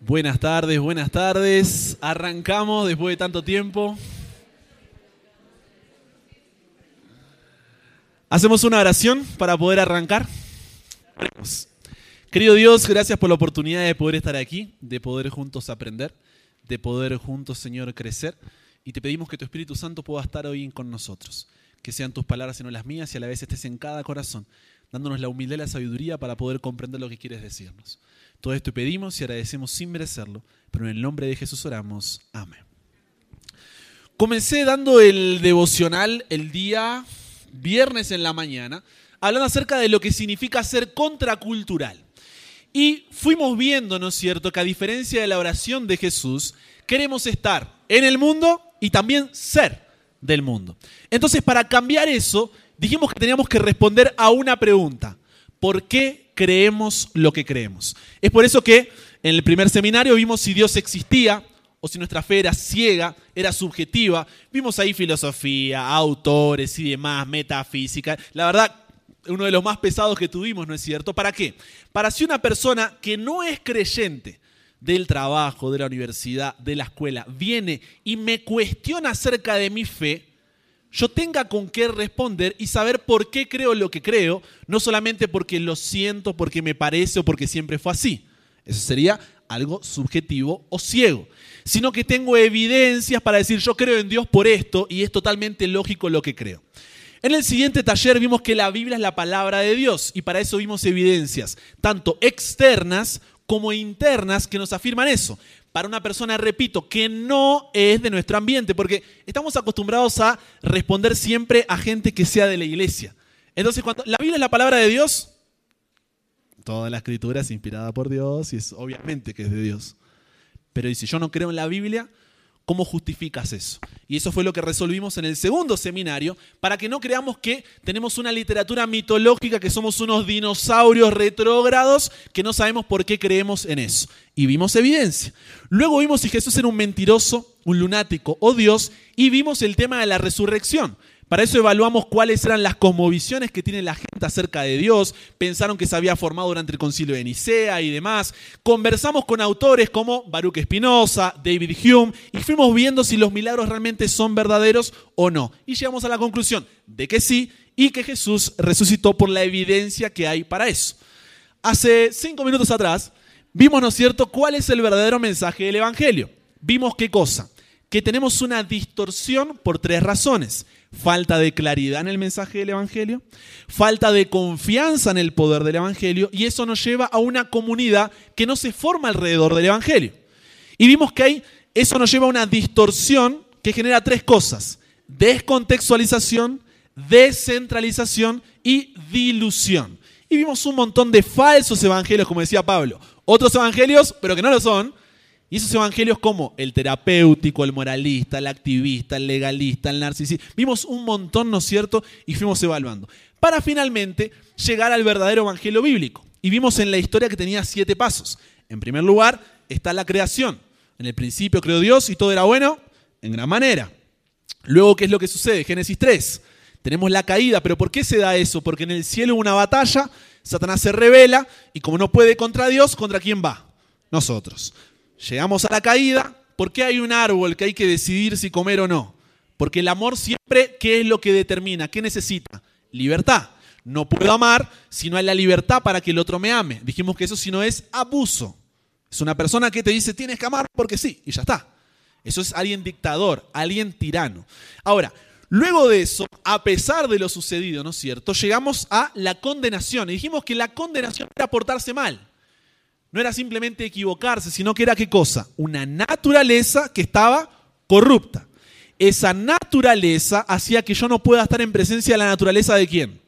Buenas tardes, buenas tardes. Arrancamos después de tanto tiempo. Hacemos una oración para poder arrancar. Querido Dios, gracias por la oportunidad de poder estar aquí, de poder juntos aprender, de poder juntos, Señor, crecer. Y te pedimos que tu Espíritu Santo pueda estar hoy con nosotros. Que sean tus palabras y no las mías y a la vez estés en cada corazón, dándonos la humildad y la sabiduría para poder comprender lo que quieres decirnos. Todo esto pedimos y agradecemos sin merecerlo, pero en el nombre de Jesús oramos. Amén. Comencé dando el devocional el día viernes en la mañana, hablando acerca de lo que significa ser contracultural. Y fuimos viendo, ¿no es cierto?, que a diferencia de la oración de Jesús, queremos estar en el mundo y también ser del mundo. Entonces, para cambiar eso, dijimos que teníamos que responder a una pregunta. ¿Por qué creemos lo que creemos? Es por eso que en el primer seminario vimos si Dios existía o si nuestra fe era ciega, era subjetiva. Vimos ahí filosofía, autores y demás, metafísica. La verdad, uno de los más pesados que tuvimos, ¿no es cierto? ¿Para qué? Para si una persona que no es creyente del trabajo, de la universidad, de la escuela, viene y me cuestiona acerca de mi fe, yo tenga con qué responder y saber por qué creo lo que creo, no solamente porque lo siento, porque me parece o porque siempre fue así. Eso sería algo subjetivo o ciego, sino que tengo evidencias para decir yo creo en Dios por esto y es totalmente lógico lo que creo. En el siguiente taller vimos que la Biblia es la palabra de Dios y para eso vimos evidencias, tanto externas como internas, que nos afirman eso para una persona, repito, que no es de nuestro ambiente, porque estamos acostumbrados a responder siempre a gente que sea de la iglesia. Entonces, cuando la Biblia es la palabra de Dios, toda la escritura es inspirada por Dios y es obviamente que es de Dios. Pero si yo no creo en la Biblia, ¿Cómo justificas eso? Y eso fue lo que resolvimos en el segundo seminario, para que no creamos que tenemos una literatura mitológica, que somos unos dinosaurios retrógrados, que no sabemos por qué creemos en eso. Y vimos evidencia. Luego vimos si Jesús era un mentiroso, un lunático o Dios, y vimos el tema de la resurrección. Para eso evaluamos cuáles eran las cosmovisiones que tiene la gente acerca de Dios. Pensaron que se había formado durante el concilio de Nicea y demás. Conversamos con autores como Baruch Espinosa, David Hume, y fuimos viendo si los milagros realmente son verdaderos o no. Y llegamos a la conclusión de que sí y que Jesús resucitó por la evidencia que hay para eso. Hace cinco minutos atrás vimos, ¿no es cierto?, cuál es el verdadero mensaje del Evangelio. Vimos qué cosa que tenemos una distorsión por tres razones. Falta de claridad en el mensaje del Evangelio, falta de confianza en el poder del Evangelio y eso nos lleva a una comunidad que no se forma alrededor del Evangelio. Y vimos que ahí eso nos lleva a una distorsión que genera tres cosas. Descontextualización, descentralización y dilución. Y vimos un montón de falsos evangelios, como decía Pablo. Otros evangelios, pero que no lo son, y esos evangelios como el terapéutico, el moralista, el activista, el legalista, el narcisista, vimos un montón, ¿no es cierto? Y fuimos evaluando. Para finalmente llegar al verdadero evangelio bíblico. Y vimos en la historia que tenía siete pasos. En primer lugar está la creación. En el principio creó Dios y todo era bueno en gran manera. Luego, ¿qué es lo que sucede? Génesis 3. Tenemos la caída, pero ¿por qué se da eso? Porque en el cielo hubo una batalla, Satanás se revela y como no puede contra Dios, ¿contra quién va? Nosotros. Llegamos a la caída. ¿Por qué hay un árbol que hay que decidir si comer o no? Porque el amor siempre, ¿qué es lo que determina? ¿Qué necesita? Libertad. No puedo amar si no hay la libertad para que el otro me ame. Dijimos que eso si no es abuso. Es una persona que te dice tienes que amar porque sí, y ya está. Eso es alguien dictador, alguien tirano. Ahora, luego de eso, a pesar de lo sucedido, ¿no es cierto? Llegamos a la condenación. Y dijimos que la condenación era portarse mal no era simplemente equivocarse, sino que era qué cosa? Una naturaleza que estaba corrupta. Esa naturaleza hacía que yo no pueda estar en presencia de la naturaleza de quién?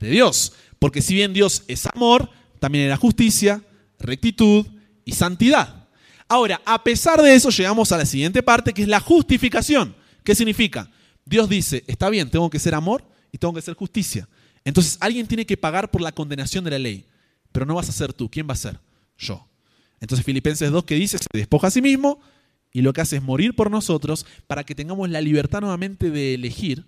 De Dios. Porque si bien Dios es amor, también era justicia, rectitud y santidad. Ahora, a pesar de eso, llegamos a la siguiente parte, que es la justificación. ¿Qué significa? Dios dice, está bien, tengo que ser amor y tengo que ser justicia. Entonces alguien tiene que pagar por la condenación de la ley, pero no vas a ser tú. ¿Quién va a ser? Yo. Entonces Filipenses 2 que dice, se despoja a sí mismo y lo que hace es morir por nosotros para que tengamos la libertad nuevamente de elegir.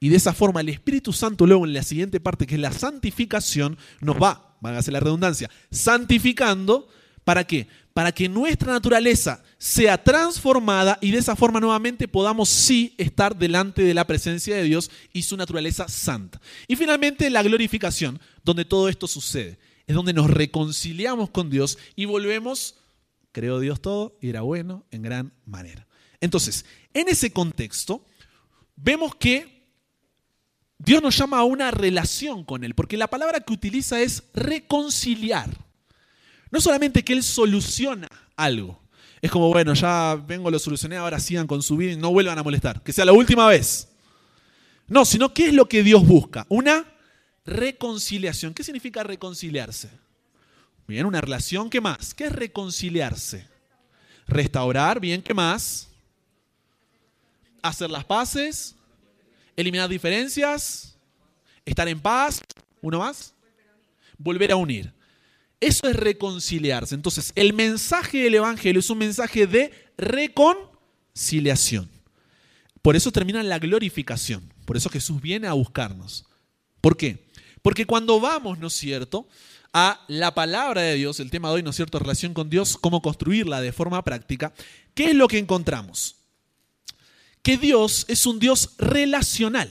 Y de esa forma el Espíritu Santo luego en la siguiente parte, que es la santificación, nos va, van a hacer la redundancia, santificando ¿Para qué? Para que nuestra naturaleza sea transformada y de esa forma nuevamente podamos sí estar delante de la presencia de Dios y su naturaleza santa. Y finalmente la glorificación, donde todo esto sucede. Es donde nos reconciliamos con Dios y volvemos, creo Dios todo, y era bueno en gran manera. Entonces, en ese contexto, vemos que Dios nos llama a una relación con Él, porque la palabra que utiliza es reconciliar. No solamente que Él soluciona algo. Es como, bueno, ya vengo, lo solucioné, ahora sigan con su vida y no vuelvan a molestar. Que sea la última vez. No, sino ¿qué es lo que Dios busca? Una reconciliación. ¿Qué significa reconciliarse? Bien, una relación, ¿qué más? ¿Qué es reconciliarse? Restaurar, bien, ¿qué más? Hacer las paces, eliminar diferencias, estar en paz, ¿uno más? Volver a unir. Eso es reconciliarse. Entonces, el mensaje del Evangelio es un mensaje de reconciliación. Por eso termina la glorificación. Por eso Jesús viene a buscarnos. ¿Por qué? Porque cuando vamos, ¿no es cierto?, a la palabra de Dios, el tema de hoy, ¿no es cierto?, relación con Dios, cómo construirla de forma práctica, ¿qué es lo que encontramos? Que Dios es un Dios relacional.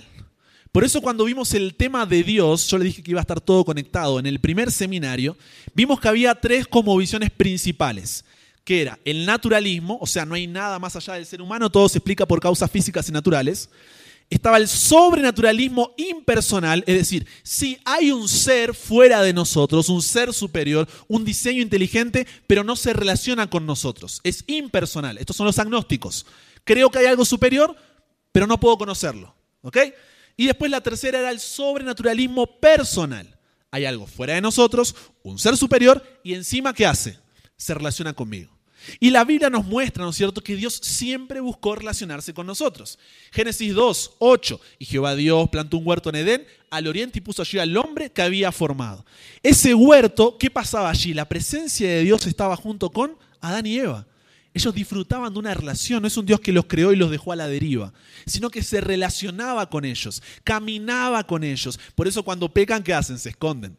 Por eso cuando vimos el tema de Dios, yo le dije que iba a estar todo conectado, en el primer seminario, vimos que había tres como visiones principales, que era el naturalismo, o sea, no hay nada más allá del ser humano, todo se explica por causas físicas y naturales. Estaba el sobrenaturalismo impersonal, es decir, si hay un ser fuera de nosotros, un ser superior, un diseño inteligente, pero no se relaciona con nosotros, es impersonal. Estos son los agnósticos. Creo que hay algo superior, pero no puedo conocerlo. ¿Ok? Y después la tercera era el sobrenaturalismo personal. Hay algo fuera de nosotros, un ser superior, y encima, ¿qué hace? Se relaciona conmigo. Y la Biblia nos muestra, ¿no es cierto?, que Dios siempre buscó relacionarse con nosotros. Génesis 2, 8. Y Jehová Dios plantó un huerto en Edén al oriente y puso allí al hombre que había formado. Ese huerto, ¿qué pasaba allí? La presencia de Dios estaba junto con Adán y Eva. Ellos disfrutaban de una relación, no es un Dios que los creó y los dejó a la deriva, sino que se relacionaba con ellos, caminaba con ellos. Por eso cuando pecan, ¿qué hacen? Se esconden.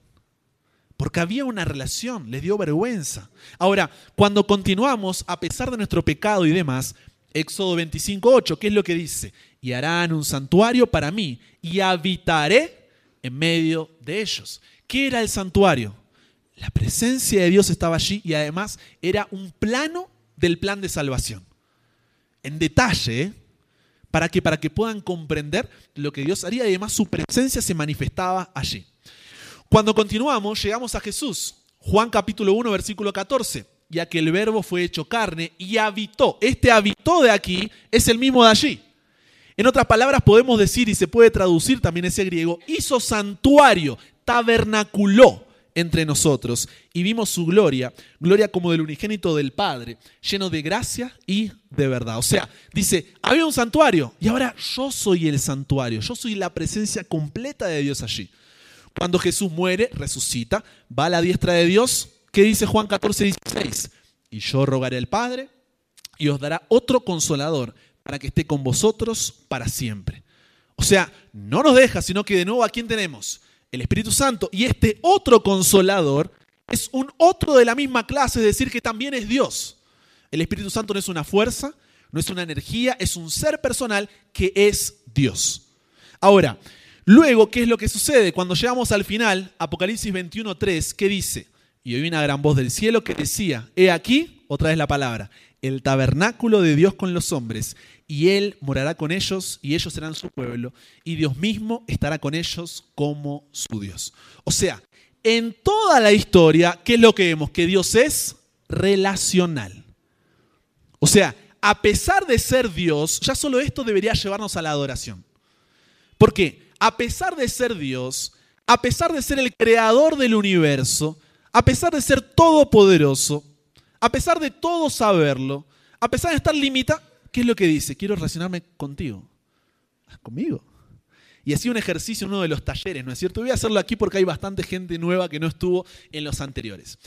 Porque había una relación, les dio vergüenza. Ahora, cuando continuamos, a pesar de nuestro pecado y demás, Éxodo 25.8, ¿qué es lo que dice? Y harán un santuario para mí y habitaré en medio de ellos. ¿Qué era el santuario? La presencia de Dios estaba allí y además era un plano del plan de salvación. En detalle, ¿eh? para que, para que puedan comprender lo que Dios haría y además su presencia se manifestaba allí. Cuando continuamos, llegamos a Jesús. Juan capítulo 1, versículo 14. Ya que el verbo fue hecho carne y habitó. Este habitó de aquí es el mismo de allí. En otras palabras, podemos decir, y se puede traducir también ese griego, hizo santuario, tabernaculó entre nosotros y vimos su gloria, gloria como del unigénito del Padre, lleno de gracia y de verdad. O sea, dice, había un santuario y ahora yo soy el santuario, yo soy la presencia completa de Dios allí. Cuando Jesús muere, resucita, va a la diestra de Dios, ¿qué dice Juan 14, 16? Y yo rogaré al Padre y os dará otro consolador para que esté con vosotros para siempre. O sea, no nos deja, sino que de nuevo a quién tenemos? el Espíritu Santo, y este otro consolador es un otro de la misma clase, es decir, que también es Dios. El Espíritu Santo no es una fuerza, no es una energía, es un ser personal que es Dios. Ahora, luego, ¿qué es lo que sucede? Cuando llegamos al final, Apocalipsis 21.3, ¿qué dice? Y oí una gran voz del cielo que decía, he aquí, otra vez la palabra, el tabernáculo de Dios con los hombres, y Él morará con ellos, y ellos serán su pueblo, y Dios mismo estará con ellos como su Dios. O sea, en toda la historia, ¿qué es lo que vemos? Que Dios es relacional. O sea, a pesar de ser Dios, ya solo esto debería llevarnos a la adoración. Porque a pesar de ser Dios, a pesar de ser el creador del universo, a pesar de ser todopoderoso, a pesar de todo saberlo, a pesar de estar limitado, ¿qué es lo que dice? Quiero relacionarme contigo. ¿Conmigo? Y así un ejercicio en uno de los talleres, ¿no es cierto? Voy a hacerlo aquí porque hay bastante gente nueva que no estuvo en los anteriores.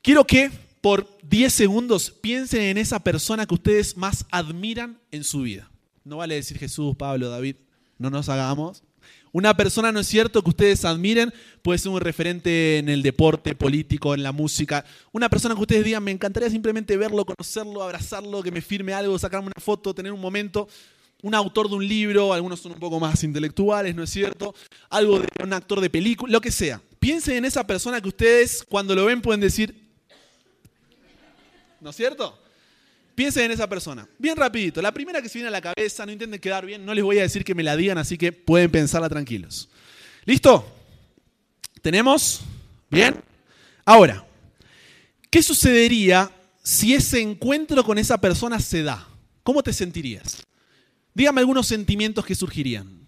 Quiero que por 10 segundos piensen en esa persona que ustedes más admiran en su vida. No vale decir Jesús, Pablo, David, no nos hagamos. Una persona, ¿no es cierto?, que ustedes admiren, puede ser un referente en el deporte, político, en la música. Una persona que ustedes digan, me encantaría simplemente verlo, conocerlo, abrazarlo, que me firme algo, sacarme una foto, tener un momento. Un autor de un libro, algunos son un poco más intelectuales, ¿no es cierto? Algo de un actor de película, lo que sea. Piensen en esa persona que ustedes cuando lo ven pueden decir, ¿no es cierto? Piensen en esa persona. Bien rapidito. La primera que se viene a la cabeza, no intenten quedar bien, no les voy a decir que me la digan, así que pueden pensarla tranquilos. ¿Listo? ¿Tenemos? ¿Bien? Ahora, ¿qué sucedería si ese encuentro con esa persona se da? ¿Cómo te sentirías? Dígame algunos sentimientos que surgirían.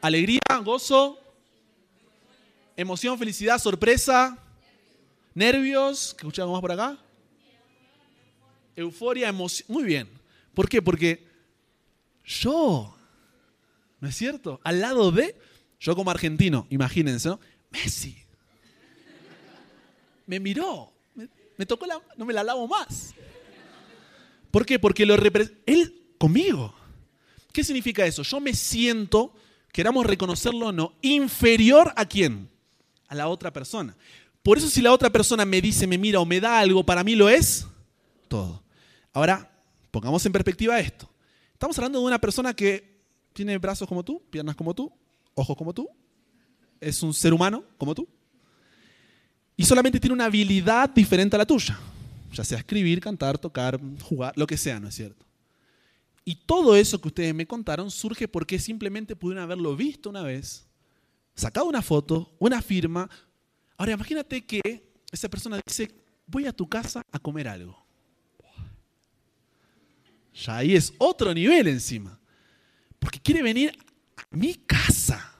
Alegría, gozo, emoción, felicidad, sorpresa, nervios. ¿Qué escuchamos más por acá? Euforia, emoción. Muy bien. ¿Por qué? Porque yo, ¿no es cierto? Al lado de, yo como argentino, imagínense, ¿no? Messi. Me miró, me, tocó la, no me la lavo más. ¿Por qué? Porque lo él conmigo. ¿Qué significa eso? Yo me siento, queramos reconocerlo o no, inferior a quién? A la otra persona. Por eso si la otra persona me dice, me mira o me da algo, para mí lo es todo. Ahora, pongamos en perspectiva esto. Estamos hablando de una persona que tiene brazos como tú, piernas como tú, ojos como tú, es un ser humano como tú, y solamente tiene una habilidad diferente a la tuya, ya sea escribir, cantar, tocar, jugar, lo que sea, ¿no es cierto? Y todo eso que ustedes me contaron surge porque simplemente pudieron haberlo visto una vez, sacado una foto, una firma. Ahora imagínate que esa persona dice, voy a tu casa a comer algo. Ya ahí es otro nivel encima. Porque quiere venir a mi casa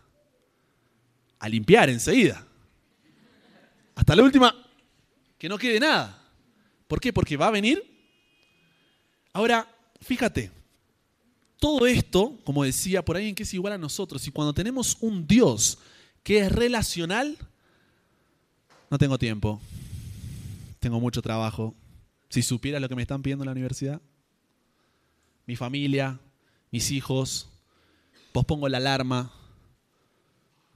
a limpiar enseguida. Hasta la última, que no quede nada. ¿Por qué? Porque va a venir. Ahora, fíjate, todo esto, como decía, por ahí en que es igual a nosotros. Y cuando tenemos un Dios que es relacional, no tengo tiempo. Tengo mucho trabajo. Si supiera lo que me están pidiendo en la universidad, mi familia, mis hijos, pospongo la alarma,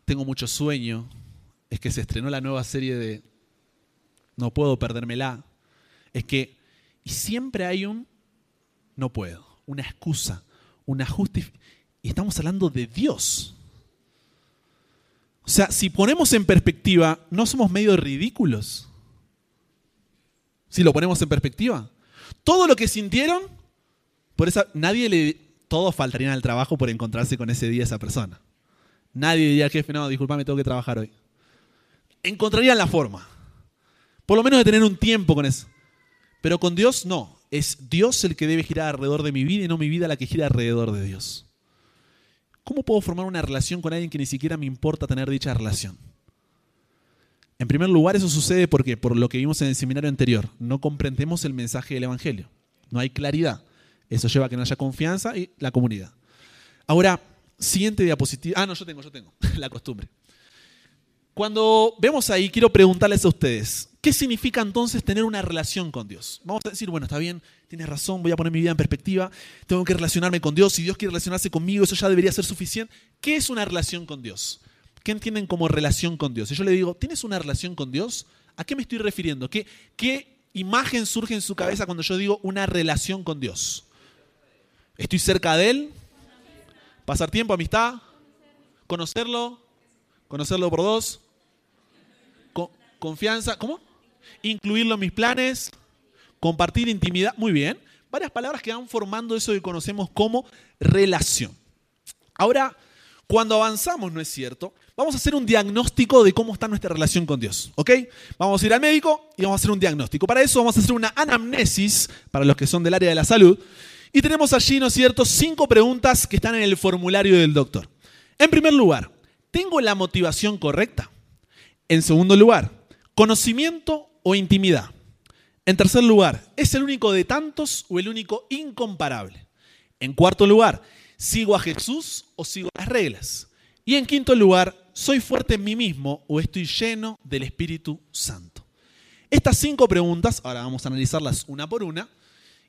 tengo mucho sueño, es que se estrenó la nueva serie de No puedo perdérmela, es que, y siempre hay un no puedo, una excusa, una justificación, y estamos hablando de Dios. O sea, si ponemos en perspectiva, ¿no somos medio ridículos? Si lo ponemos en perspectiva. Todo lo que sintieron por eso nadie le... Todos faltarían al trabajo por encontrarse con ese día esa persona. Nadie diría jefe, no, disculpame, tengo que trabajar hoy. Encontrarían la forma. Por lo menos de tener un tiempo con eso. Pero con Dios no. Es Dios el que debe girar alrededor de mi vida y no mi vida la que gira alrededor de Dios. ¿Cómo puedo formar una relación con alguien que ni siquiera me importa tener dicha relación? En primer lugar, eso sucede porque, por lo que vimos en el seminario anterior, no comprendemos el mensaje del Evangelio. No hay claridad. Eso lleva a que no haya confianza y la comunidad. Ahora, siguiente diapositiva. Ah, no, yo tengo, yo tengo, la costumbre. Cuando vemos ahí, quiero preguntarles a ustedes, ¿qué significa entonces tener una relación con Dios? Vamos a decir, bueno, está bien, tienes razón, voy a poner mi vida en perspectiva, tengo que relacionarme con Dios, si Dios quiere relacionarse conmigo, eso ya debería ser suficiente. ¿Qué es una relación con Dios? ¿Qué entienden como relación con Dios? Si yo le digo, ¿tienes una relación con Dios? ¿A qué me estoy refiriendo? ¿Qué, qué imagen surge en su cabeza cuando yo digo una relación con Dios? ¿Estoy cerca de Él? ¿Pasar tiempo, amistad? ¿Conocerlo? ¿Conocerlo por dos? ¿Confianza? ¿Cómo? ¿Incluirlo en mis planes? ¿Compartir intimidad? Muy bien. Varias palabras que van formando eso que conocemos como relación. Ahora, cuando avanzamos, ¿no es cierto? Vamos a hacer un diagnóstico de cómo está nuestra relación con Dios, ¿ok? Vamos a ir al médico y vamos a hacer un diagnóstico. Para eso vamos a hacer una anamnesis, para los que son del área de la salud, y tenemos allí, ¿no es cierto?, cinco preguntas que están en el formulario del doctor. En primer lugar, ¿tengo la motivación correcta? En segundo lugar, ¿conocimiento o intimidad? En tercer lugar, ¿es el único de tantos o el único incomparable? En cuarto lugar, ¿sigo a Jesús o sigo las reglas? Y en quinto lugar, ¿soy fuerte en mí mismo o estoy lleno del Espíritu Santo? Estas cinco preguntas, ahora vamos a analizarlas una por una,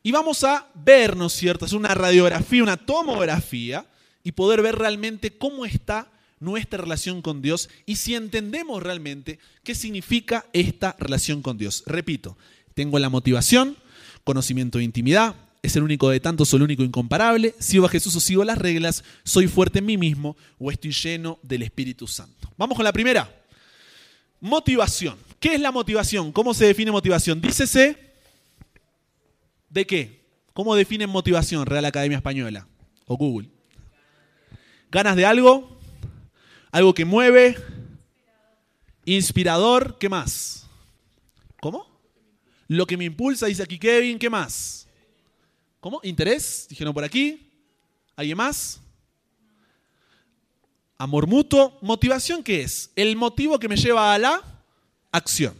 y vamos a ver, ¿no es cierto? Es una radiografía, una tomografía y poder ver realmente cómo está nuestra relación con Dios y si entendemos realmente qué significa esta relación con Dios. Repito, tengo la motivación, conocimiento de intimidad, es el único de tantos, soy el único incomparable, sigo a Jesús o sigo las reglas, soy fuerte en mí mismo o estoy lleno del Espíritu Santo. Vamos con la primera. Motivación. ¿Qué es la motivación? ¿Cómo se define motivación? Dícese de qué. ¿Cómo definen motivación Real Academia Española o Google? ¿Ganas de algo? ¿Algo que mueve? ¿Inspirador? ¿Qué más? ¿Cómo? Lo que me impulsa, dice aquí Kevin, ¿qué más? ¿Cómo? ¿Interés? Dijeron por aquí. ¿Alguien más? Amor mutuo. ¿Motivación qué es? El motivo que me lleva a la acción.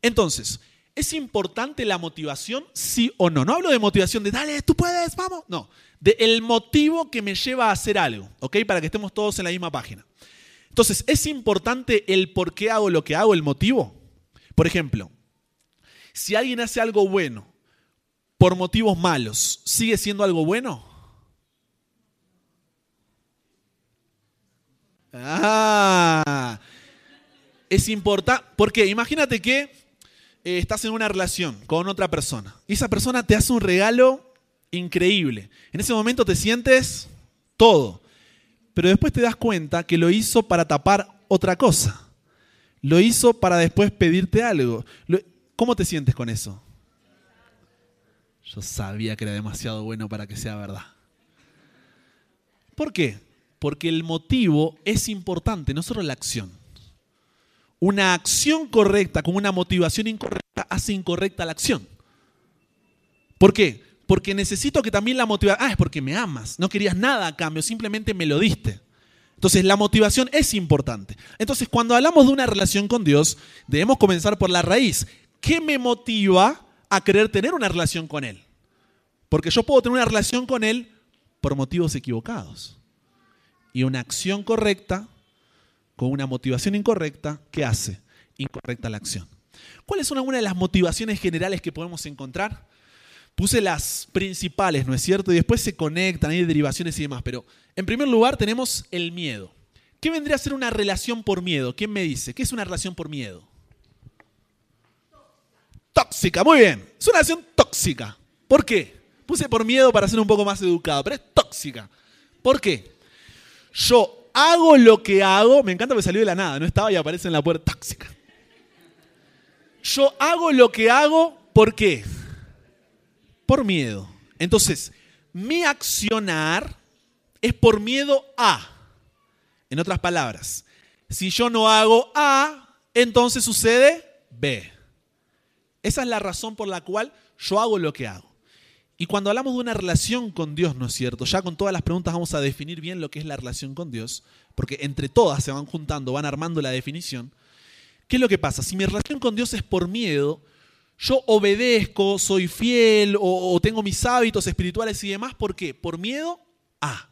Entonces, ¿es importante la motivación? Sí o no. No hablo de motivación de, dale, tú puedes, vamos. No, de el motivo que me lleva a hacer algo, ¿ok? Para que estemos todos en la misma página. Entonces, ¿es importante el por qué hago lo que hago, el motivo? Por ejemplo, si alguien hace algo bueno por motivos malos, ¿sigue siendo algo bueno? Ah, es importante, porque imagínate que eh, estás en una relación con otra persona y esa persona te hace un regalo increíble. En ese momento te sientes todo, pero después te das cuenta que lo hizo para tapar otra cosa. Lo hizo para después pedirte algo. ¿Cómo te sientes con eso? Yo sabía que era demasiado bueno para que sea verdad. ¿Por qué? Porque el motivo es importante, no solo la acción. Una acción correcta con una motivación incorrecta hace incorrecta la acción. ¿Por qué? Porque necesito que también la motivación... Ah, es porque me amas. No querías nada a cambio, simplemente me lo diste. Entonces la motivación es importante. Entonces cuando hablamos de una relación con Dios, debemos comenzar por la raíz. ¿Qué me motiva a querer tener una relación con Él. Porque yo puedo tener una relación con Él por motivos equivocados. Y una acción correcta con una motivación incorrecta, ¿qué hace? Incorrecta la acción. ¿Cuáles son algunas de las motivaciones generales que podemos encontrar? Puse las principales, ¿no es cierto? Y después se conectan, hay derivaciones y demás. Pero en primer lugar tenemos el miedo. ¿Qué vendría a ser una relación por miedo? ¿Quién me dice? ¿Qué es una relación por miedo? Tóxica, muy bien. Es una relación tóxica. ¿Por qué? Puse por miedo para ser un poco más educado, pero es tóxica. ¿Por qué? Yo hago lo que hago, me encanta que salió de la nada, no estaba y aparece en la puerta tóxica. Yo hago lo que hago, ¿por qué? Por miedo. Entonces, mi accionar es por miedo a. En otras palabras, si yo no hago A, entonces sucede B. Esa es la razón por la cual yo hago lo que hago. Y cuando hablamos de una relación con Dios, ¿no es cierto? Ya con todas las preguntas vamos a definir bien lo que es la relación con Dios, porque entre todas se van juntando, van armando la definición. ¿Qué es lo que pasa? Si mi relación con Dios es por miedo, yo obedezco, soy fiel o, tengo mis hábitos espirituales y demás, ¿por qué? Por miedo a.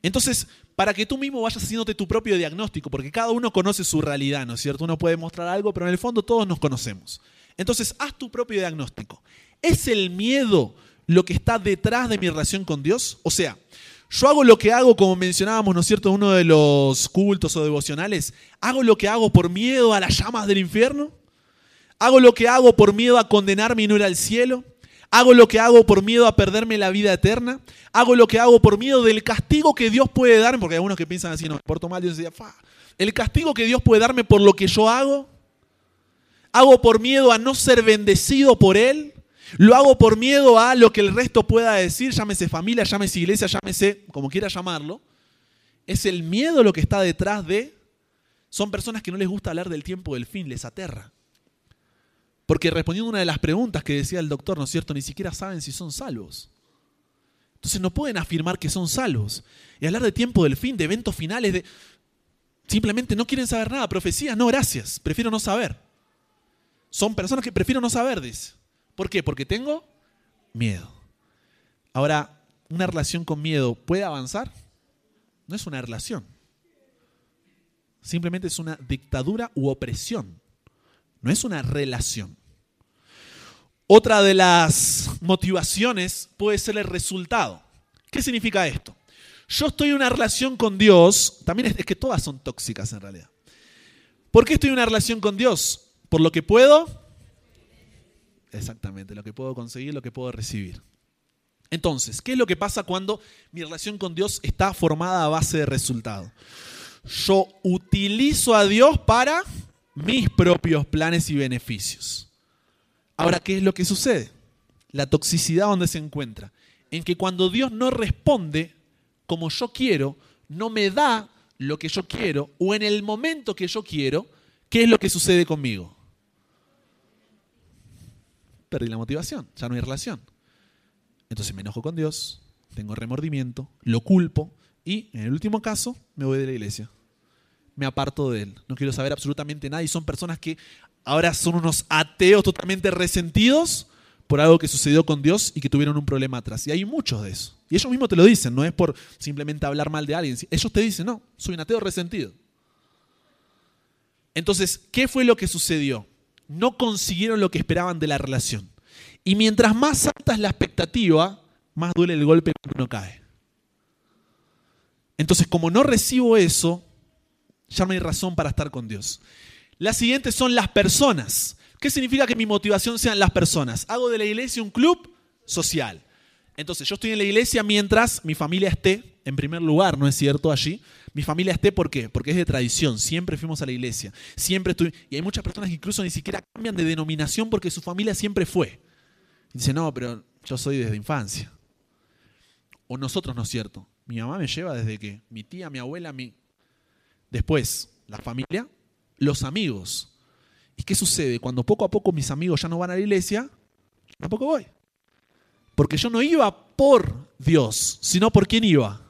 Entonces, para que tú mismo vayas haciéndote tu propio diagnóstico, porque cada uno conoce su realidad, ¿no es cierto? Uno puede mostrar algo, pero en el fondo todos nos conocemos. Entonces, haz tu propio diagnóstico. ¿Es el miedo lo que está detrás de mi relación con Dios? O sea, yo hago lo que hago, como mencionábamos, ¿no es cierto?, uno de los cultos o devocionales. ¿Hago lo que hago por miedo a las llamas del infierno? ¿Hago lo que hago por miedo a condenarme y no ir al cielo? ¿Hago lo que hago por miedo a perderme la vida eterna? ¿Hago lo que hago por miedo del castigo que Dios puede darme? Porque hay algunos que piensan así, no, me porto mal, Dios decía, El castigo que Dios puede darme por lo que yo hago. ¿Hago por miedo a no ser bendecido por Él? ¿Lo hago por miedo a lo que el resto pueda decir? Llámese familia, llámese iglesia, llámese como quiera llamarlo. Es el miedo lo que está detrás de... Son personas que no les gusta hablar del tiempo del fin, les aterra. Porque respondiendo una de las preguntas que decía el doctor, ¿no es cierto? Ni siquiera saben si son salvos. Entonces no pueden afirmar que son salvos. Y hablar de tiempo del fin, de eventos finales, de... Simplemente no quieren saber nada. Profecías, no, gracias. Prefiero no saber. Son personas que prefiero no saber, dice. ¿Por qué? Porque tengo miedo. Ahora, ¿una relación con miedo puede avanzar? No es una relación. Simplemente es una dictadura u opresión. No es una relación. Otra de las motivaciones puede ser el resultado. ¿Qué significa esto? yo estoy en una relación con Dios, también es, que todas son tóxicas en realidad. ¿Por qué estoy en una relación con Dios? ¿Por lo que puedo? Exactamente, lo que puedo conseguir, lo que puedo recibir. Entonces, ¿qué es lo que pasa cuando mi relación con Dios está formada a base de resultado? Yo utilizo a Dios para mis propios planes y beneficios. Ahora, ¿qué es lo que sucede? La toxicidad donde se encuentra. En que cuando Dios no responde como yo quiero, no me da lo que yo quiero, o en el momento que yo quiero, ¿qué es lo que sucede conmigo? Perdí la motivación, ya no hay relación. Entonces me enojo con Dios, tengo remordimiento, lo culpo y, en el último caso, me voy de la iglesia. Me aparto de él. No quiero saber absolutamente nada y son personas que ahora son unos ateos totalmente resentidos por algo que sucedió con Dios y que tuvieron un problema atrás. Y hay muchos de eso. Y ellos mismos te lo dicen, no es por simplemente hablar mal de alguien. Ellos te dicen, no, soy un ateo resentido. Entonces, ¿qué fue lo que sucedió? No consiguieron lo que esperaban de la relación. Y mientras más alta es la expectativa, más duele el golpe cuando uno cae. Entonces, como no recibo eso, ya no hay razón para estar con Dios. Las siguientes son las personas. ¿Qué significa que mi motivación sean las personas? Hago de la iglesia un club social. Entonces, yo estoy en la iglesia mientras mi familia esté, en primer lugar, ¿no es cierto? Allí. Mi familia esté, ¿por qué? Porque es de tradición. Siempre fuimos a la iglesia. Siempre estoy. Y hay muchas personas que incluso ni siquiera cambian de denominación porque su familia siempre fue. Dice, no, pero yo soy desde infancia. O nosotros, ¿no es cierto? Mi mamá me lleva desde que mi tía, mi abuela, mi... Después, la familia, los amigos. ¿Y qué sucede? Cuando poco a poco mis amigos ya no van a la iglesia, tampoco voy. Porque yo no iba por Dios, sino por quién iba.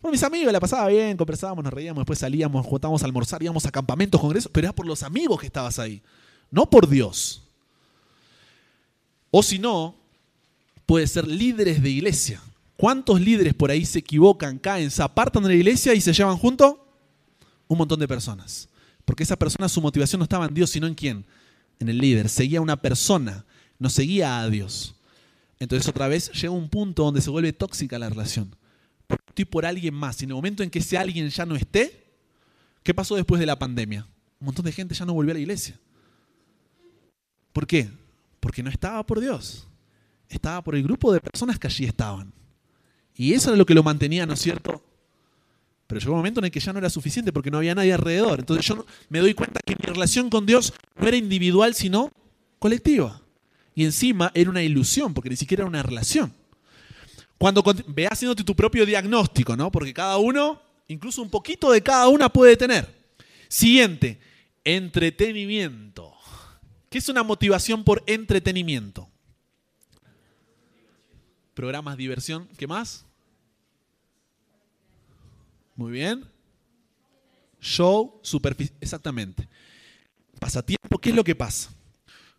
Por mis amigos, la pasaba bien, conversábamos, nos reíamos, después salíamos, juntábamos a almorzar, íbamos a campamentos, congresos, pero era por los amigos que estabas ahí, no por Dios. O si no, puede ser líderes de iglesia. ¿Cuántos líderes por ahí se equivocan, caen, se apartan de la iglesia y se llevan junto? Un montón de personas. Porque esa persona, su motivación no estaba en Dios, sino en quién? En el líder. Seguía a una persona, no seguía a Dios. Entonces otra vez llega un punto donde se vuelve tóxica la relación. Estoy por alguien más. Y en el momento en que ese alguien ya no esté, ¿qué pasó después de la pandemia? Un montón de gente ya no volvió a la iglesia. ¿Por qué? Porque no estaba por Dios, estaba por el grupo de personas que allí estaban. Y eso era lo que lo mantenía, ¿no es cierto? Pero llegó un momento en el que ya no era suficiente porque no había nadie alrededor. Entonces yo me doy cuenta que mi relación con Dios no era individual, sino colectiva. Y encima era una ilusión, porque ni siquiera era una relación. Cuando ve haciéndote tu propio diagnóstico, ¿no? Porque cada uno, incluso un poquito de cada una puede tener. Siguiente, entretenimiento. ¿Qué es una motivación por entretenimiento? Programas diversión. ¿Qué más? Muy bien. Show, superficie. Exactamente. Pasatiempo, ¿qué es lo que pasa?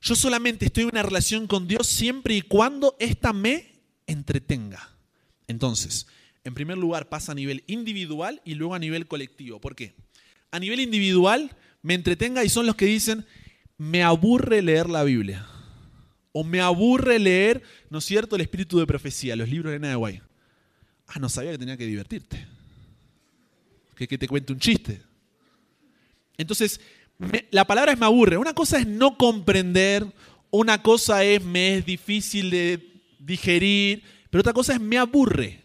Yo solamente estoy en una relación con Dios siempre y cuando ésta me entretenga. Entonces, en primer lugar pasa a nivel individual y luego a nivel colectivo. ¿Por qué? A nivel individual me entretenga y son los que dicen, me aburre leer la Biblia. O me aburre leer, ¿no es cierto?, el espíritu de profecía, los libros de Elena de Guay. Ah, no sabía que tenía que divertirte. Que, que te cuente un chiste. Entonces, la palabra es me aburre. Una cosa es no comprender, una cosa es me es difícil de digerir, pero otra cosa es me aburre.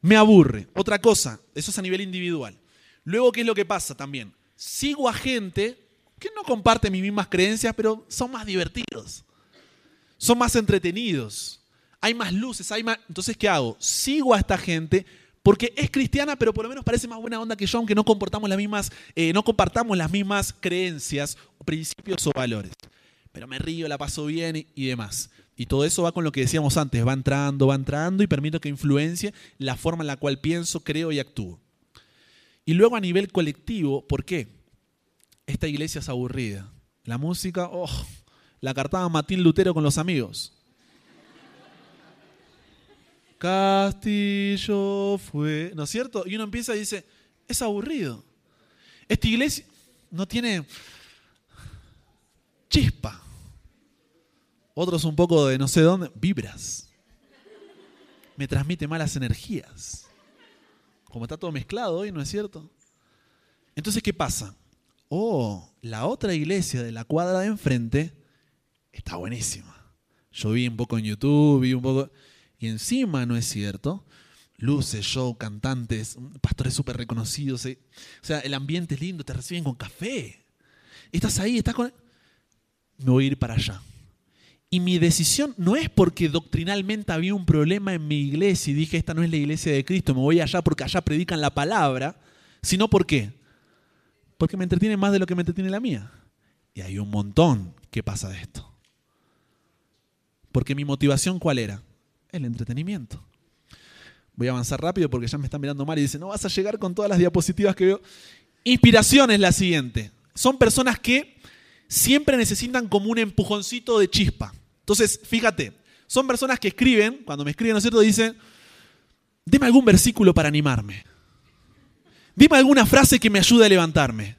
Me aburre. Otra cosa, eso es a nivel individual. Luego, ¿qué es lo que pasa también? Sigo a gente que no comparten mis mismas creencias, pero son más divertidos. Son más entretenidos. Hay más luces, hay más... Entonces, ¿qué hago? Sigo a esta gente porque es cristiana, pero por lo menos parece más buena onda que yo, aunque no comportamos las mismas, eh, no compartamos las mismas creencias, principios o valores. Pero me río, la paso bien y demás. Y todo eso va con lo que decíamos antes, va entrando, va entrando y permito que influencie la forma en la cual pienso, creo y actúo. Y luego a nivel colectivo, ¿por qué? esta iglesia es aburrida. La música, oh, la cartaba Matín Lutero con los amigos. Castillo fue, ¿no es cierto? Y uno empieza y dice, es aburrido. Esta iglesia no tiene chispa. Otros un poco de no sé dónde, vibras. Me transmite malas energías. Como está todo mezclado hoy, ¿no es cierto? Entonces, ¿qué pasa? Oh, la otra iglesia de la cuadra de enfrente está buenísima. Yo vi un poco en YouTube, vi un poco... Y encima, ¿no es cierto? Luces, show, cantantes, pastores súper reconocidos. ¿eh? O sea, el ambiente es lindo, te reciben con café. Estás ahí, estás con... Me voy a ir para allá. Y mi decisión no es porque doctrinalmente había un problema en mi iglesia y dije, esta no es la iglesia de Cristo, me voy allá porque allá predican la palabra, sino porque porque me entretiene más de lo que me entretiene la mía. Y hay un montón que pasa de esto. Porque mi motivación cuál era? El entretenimiento. Voy a avanzar rápido porque ya me están mirando mal y dicen, no vas a llegar con todas las diapositivas que veo. Inspiración es la siguiente. Son personas que siempre necesitan como un empujoncito de chispa. Entonces, fíjate, son personas que escriben, cuando me escriben, ¿no es cierto? Dicen, deme algún versículo para animarme. Dime alguna frase que me ayude a levantarme.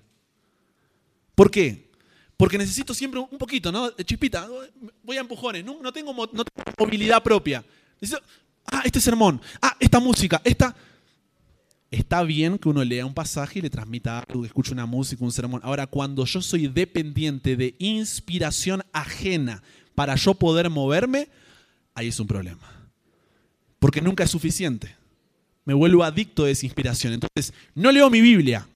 ¿Por qué? Porque necesito siempre un poquito, ¿no? Chispita, voy a empujones, no, tengo, movilidad propia. ah, este sermón, ah, esta música, esta... Está bien que uno lea un pasaje y le transmita algo, que escuche una música, un sermón. Ahora, cuando yo soy dependiente de inspiración ajena para yo poder moverme, ahí es un problema. Porque nunca es suficiente me vuelvo adicto a esa inspiración. Entonces, no leo mi Biblia,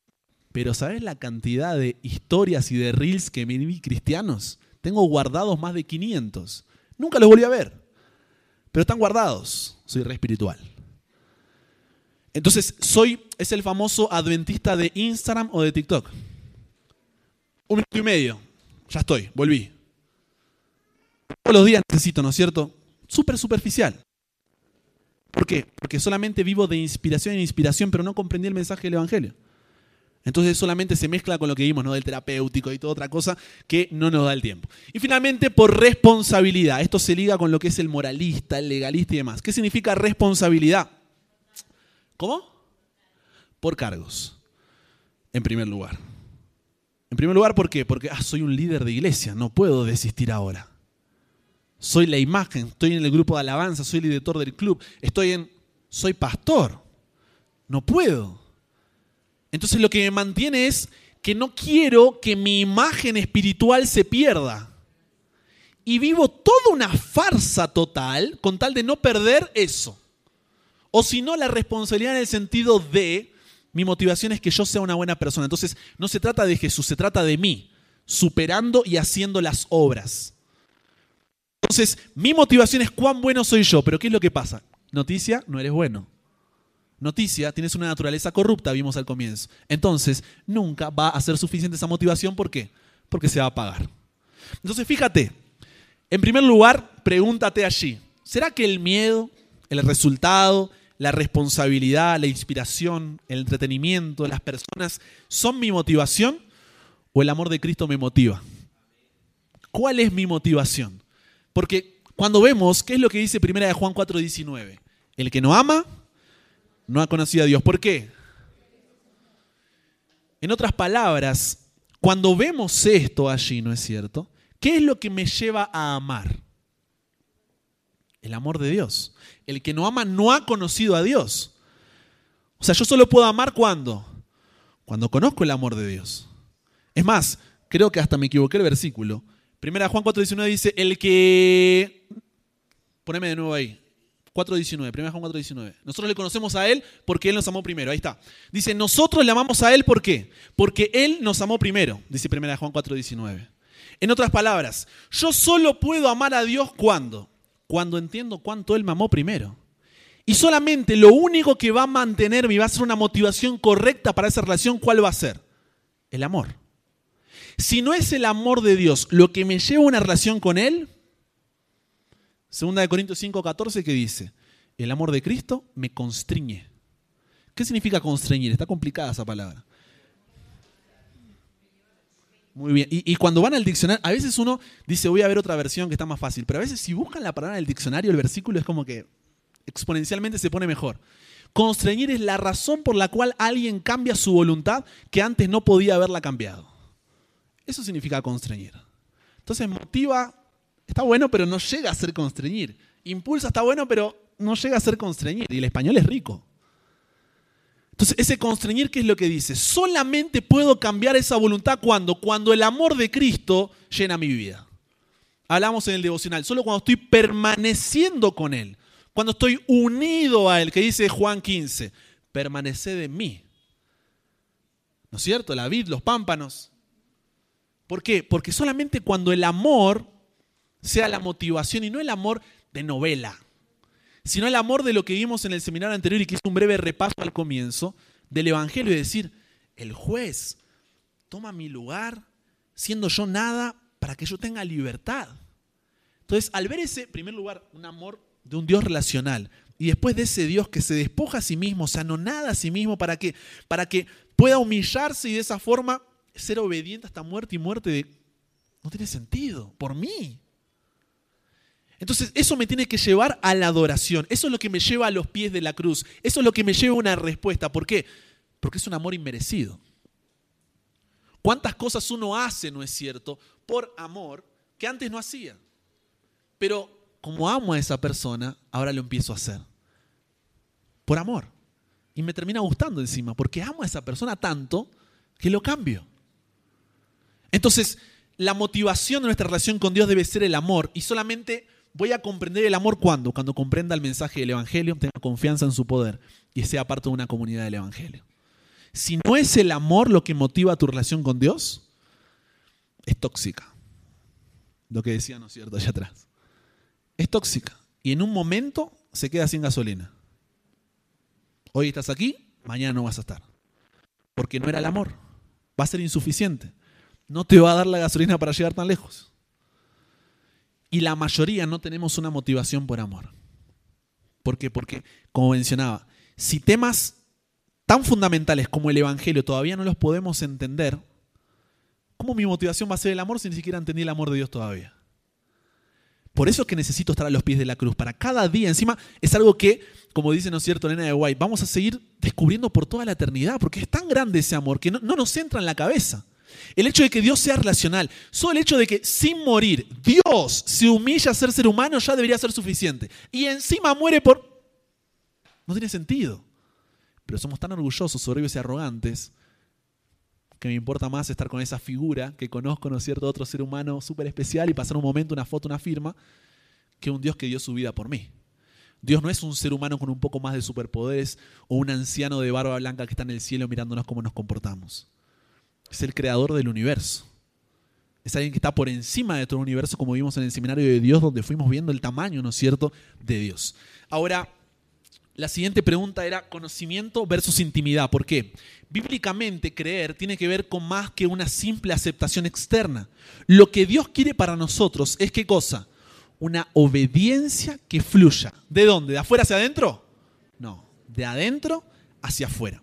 pero ¿sabes la cantidad de historias y de reels que me vi cristianos? Tengo guardados más de 500. Nunca los volví a ver, pero están guardados. Soy re espiritual. Entonces, soy, es el famoso adventista de Instagram o de TikTok. Un minuto y medio. Ya estoy, volví. Todos los días necesito, ¿no es cierto? Súper superficial. ¿Por qué? Porque solamente vivo de inspiración en inspiración, pero no comprendí el mensaje del Evangelio. Entonces solamente se mezcla con lo que vimos, ¿no? Del terapéutico y toda otra cosa que no nos da el tiempo. Y finalmente, por responsabilidad. Esto se liga con lo que es el moralista, el legalista y demás. ¿Qué significa responsabilidad? ¿Cómo? Por cargos. En primer lugar. En primer lugar, ¿por qué? Porque ah, soy un líder de iglesia, no puedo desistir ahora soy la imagen, estoy en el grupo de alabanza, soy el director del club, estoy en, soy pastor. No puedo. Entonces lo que me mantiene es que no quiero que mi imagen espiritual se pierda. Y vivo toda una farsa total con tal de no perder eso. O si no, la responsabilidad en el sentido de mi motivación es que yo sea una buena persona. Entonces no se trata de Jesús, se trata de mí, superando y haciendo las obras. Entonces, mi motivación es cuán bueno soy yo, pero ¿qué es lo que pasa? Noticia, no eres bueno. Noticia, tienes una naturaleza corrupta, vimos al comienzo. Entonces, nunca va a ser suficiente esa motivación, ¿por qué? Porque se va a pagar. Entonces, fíjate, en primer lugar, pregúntate allí, ¿será que el miedo, el resultado, la responsabilidad, la inspiración, el entretenimiento, las personas son mi motivación o el amor de Cristo me motiva? ¿Cuál es mi motivación? Porque cuando vemos, ¿qué es lo que dice primera de Juan 4:19? El que no ama, no ha conocido a Dios. ¿Por qué? En otras palabras, cuando vemos esto allí, ¿no es cierto? ¿Qué es lo que me lleva a amar? El amor de Dios. El que no ama no ha conocido a Dios. O sea, yo solo puedo amar cuando? Cuando conozco el amor de Dios. Es más, creo que hasta me equivoqué el versículo. Primera Juan 4.19 dice, el que... Poneme de nuevo ahí. 4.19, Primera Juan 4.19. Nosotros le conocemos a Él porque Él nos amó primero. Ahí está. Dice, nosotros le amamos a Él ¿por qué? Porque Él nos amó primero, dice Primera Juan 4.19. En otras palabras, yo solo puedo amar a Dios cuando? Cuando entiendo cuánto Él me amó primero. Y solamente lo único que va a mantenerme y va a ser una motivación correcta para esa relación, ¿cuál va a ser? El amor. Si no es el amor de Dios lo que me lleva a una relación con Él, segunda de Corintios 5:14 que dice, el amor de Cristo me constriñe. ¿Qué significa constreñir? Está complicada esa palabra. Muy bien. Y, cuando van al diccionario, a veces uno dice, voy a ver otra versión que está más fácil, pero a veces si buscan la palabra en el diccionario, el versículo es como que exponencialmente se pone mejor. Constreñir es la razón por la cual alguien cambia su voluntad que antes no podía haberla cambiado. Eso significa constreñir. Entonces motiva, está bueno, pero no llega a ser constreñir. Impulsa, está bueno, pero no llega a ser constreñir. Y el español es rico. Entonces, ese constreñir, ¿qué es lo que dice? Solamente puedo cambiar esa voluntad cuando, cuando el amor de Cristo llena mi vida. Hablamos en el devocional, solo cuando estoy permaneciendo con Él, cuando estoy unido a Él, que dice Juan 15, permanece de mí. ¿No es cierto? La vid, los pámpanos. ¿Por qué? Porque solamente cuando el amor sea la motivación y no el amor de novela, sino el amor de lo que vimos en el seminario anterior y que es un breve repaso al comienzo del Evangelio y decir, el juez toma mi lugar siendo yo nada para que yo tenga libertad. Entonces, al ver ese, primer lugar, un amor de un Dios relacional y después de ese Dios que se despoja a sí mismo, o no nada a sí mismo para que, para que pueda humillarse y de esa forma ser obediente hasta muerte y muerte no tiene sentido, por mí. Entonces eso me tiene que llevar a la adoración, eso es lo que me lleva a los pies de la cruz, eso es lo que me lleva a una respuesta. ¿Por qué? Porque es un amor inmerecido. ¿Cuántas cosas uno hace, no es cierto, por amor que antes no hacía? Pero como amo a esa persona, ahora lo empiezo a hacer. Por amor. Y me termina gustando encima, porque amo a esa persona tanto que lo cambio. Entonces, la motivación de nuestra relación con Dios debe ser el amor. Y solamente voy a comprender el amor cuando, cuando comprenda el mensaje del Evangelio, tenga confianza en su poder y sea parte de una comunidad del Evangelio. Si no es el amor lo que motiva tu relación con Dios, es tóxica. Lo que decía, ¿no es cierto?, allá atrás. Es tóxica. Y en un momento se queda sin gasolina. Hoy estás aquí, mañana no vas a estar. Porque no era el amor. Va a ser insuficiente. No te va a dar la gasolina para llegar tan lejos. Y la mayoría no tenemos una motivación por amor. ¿Por qué? Porque, como mencionaba, si temas tan fundamentales como el Evangelio todavía no los podemos entender, ¿cómo mi motivación va a ser el amor si ni siquiera entendí el amor de Dios todavía? Por eso es que necesito estar a los pies de la cruz. Para cada día, encima, es algo que, como dice, ¿no es cierto, Nena de White, vamos a seguir descubriendo por toda la eternidad, porque es tan grande ese amor que no, no nos entra en la cabeza. El hecho de que Dios sea relacional, solo el hecho de que sin morir Dios se humilla a ser ser humano ya debería ser suficiente. Y encima muere por... No tiene sentido. Pero somos tan orgullosos, soberbios y arrogantes que me importa más estar con esa figura que conozco, ¿no es cierto?, otro ser humano súper especial y pasar un momento, una foto, una firma, que un Dios que dio su vida por mí. Dios no es un ser humano con un poco más de superpoderes o un anciano de barba blanca que está en el cielo mirándonos cómo nos comportamos es el creador del universo. Es alguien que está por encima de todo el universo, como vimos en el seminario de Dios, donde fuimos viendo el tamaño, ¿no es cierto?, de Dios. Ahora, la siguiente pregunta era conocimiento versus intimidad. ¿Por qué? Bíblicamente, creer tiene que ver con más que una simple aceptación externa. Lo que Dios quiere para nosotros es qué cosa? Una obediencia que fluya. ¿De dónde? ¿De afuera hacia adentro? No, de adentro hacia afuera.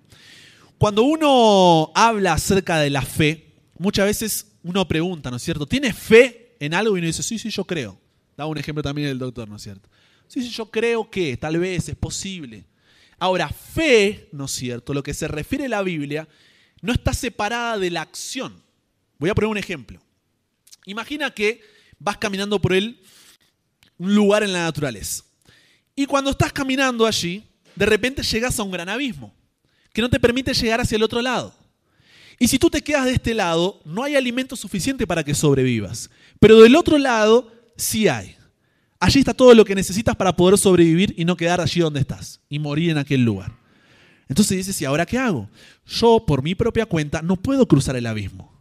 Cuando uno habla acerca de la fe, muchas veces uno pregunta, ¿no es cierto? ¿Tienes fe en algo? Y uno dice, sí, sí, yo creo. Da un ejemplo también del doctor, ¿no es cierto? Sí, sí, yo creo que, tal vez, es posible. Ahora, fe, ¿no es cierto? Lo que se refiere a la Biblia, no está separada de la acción. Voy a poner un ejemplo. Imagina que vas caminando por él, un lugar en la naturaleza. Y cuando estás caminando allí, de repente llegas a un gran abismo que no te permite llegar hacia el otro lado. Y si tú te quedas de este lado, no hay alimento suficiente para que sobrevivas. Pero del otro lado, sí hay. Allí está todo lo que necesitas para poder sobrevivir y no quedar allí donde estás y morir en aquel lugar. Entonces dices, ¿y ahora qué hago? Yo, por mi propia cuenta, no puedo cruzar el abismo.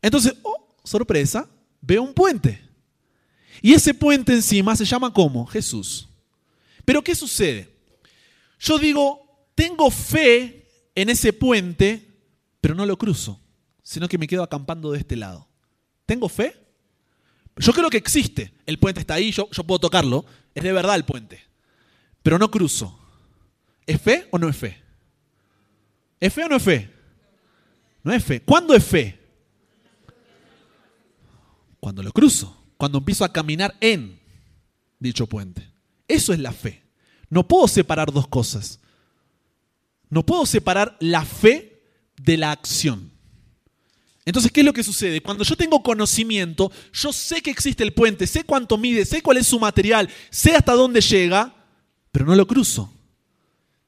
Entonces, oh, sorpresa, veo un puente. Y ese puente encima se llama ¿cómo? Jesús. Pero ¿qué sucede? Yo digo, tengo fe en ese puente, pero no lo cruzo, sino que me quedo acampando de este lado. ¿Tengo fe? Yo creo que existe. El puente está ahí, yo, puedo tocarlo. Es de verdad el puente. Pero no cruzo. ¿Es fe o no es fe? ¿Es fe o no es fe? No es fe. ¿Cuándo es fe? Cuando lo cruzo. Cuando empiezo a caminar en dicho puente. Eso es la fe. No puedo separar dos cosas. No puedo separar la fe de la acción. Entonces, ¿qué es lo que sucede? Cuando yo tengo conocimiento, yo sé que existe el puente, sé cuánto mide, sé cuál es su material, sé hasta dónde llega, pero no lo cruzo.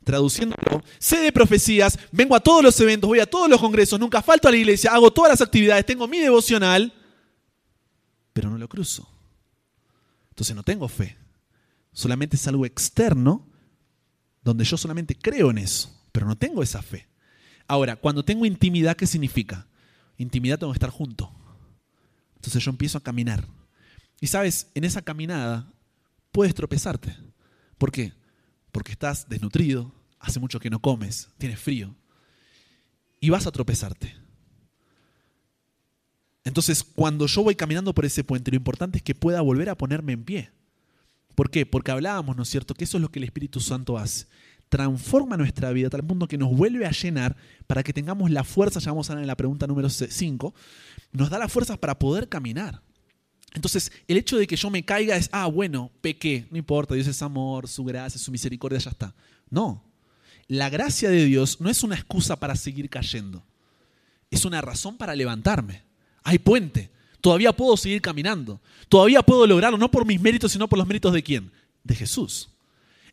Traduciéndolo, sé de profecías, vengo a todos los eventos, voy a todos los congresos, nunca falto a la iglesia, hago todas las actividades, tengo mi devocional, pero no lo cruzo. Entonces no tengo fe. Solamente es algo externo donde yo solamente creo en eso, pero no tengo esa fe. Ahora, cuando tengo intimidad, ¿qué significa? Intimidad tengo que estar junto. Entonces yo empiezo a caminar. Y sabes, en esa caminada puedes tropezarte. ¿Por qué? Porque estás desnutrido, hace mucho que no comes, tienes frío. Y vas a tropezarte. Entonces, cuando yo voy caminando por ese puente, lo importante es que pueda volver a ponerme en pie. ¿Por qué? Porque hablábamos, ¿no es cierto?, que eso es lo que el Espíritu Santo hace. Transforma nuestra vida a tal punto que nos vuelve a llenar para que tengamos la fuerza, ya vamos a en la pregunta número 5, nos da las fuerzas para poder caminar. Entonces, el hecho de que yo me caiga es, ah, bueno, pequé, no importa, Dios es amor, su gracia, su misericordia, ya está. No, la gracia de Dios no es una excusa para seguir cayendo, es una razón para levantarme. Hay puente, todavía puedo seguir caminando, todavía puedo lograrlo, no por mis méritos, sino por los méritos de quién? De Jesús.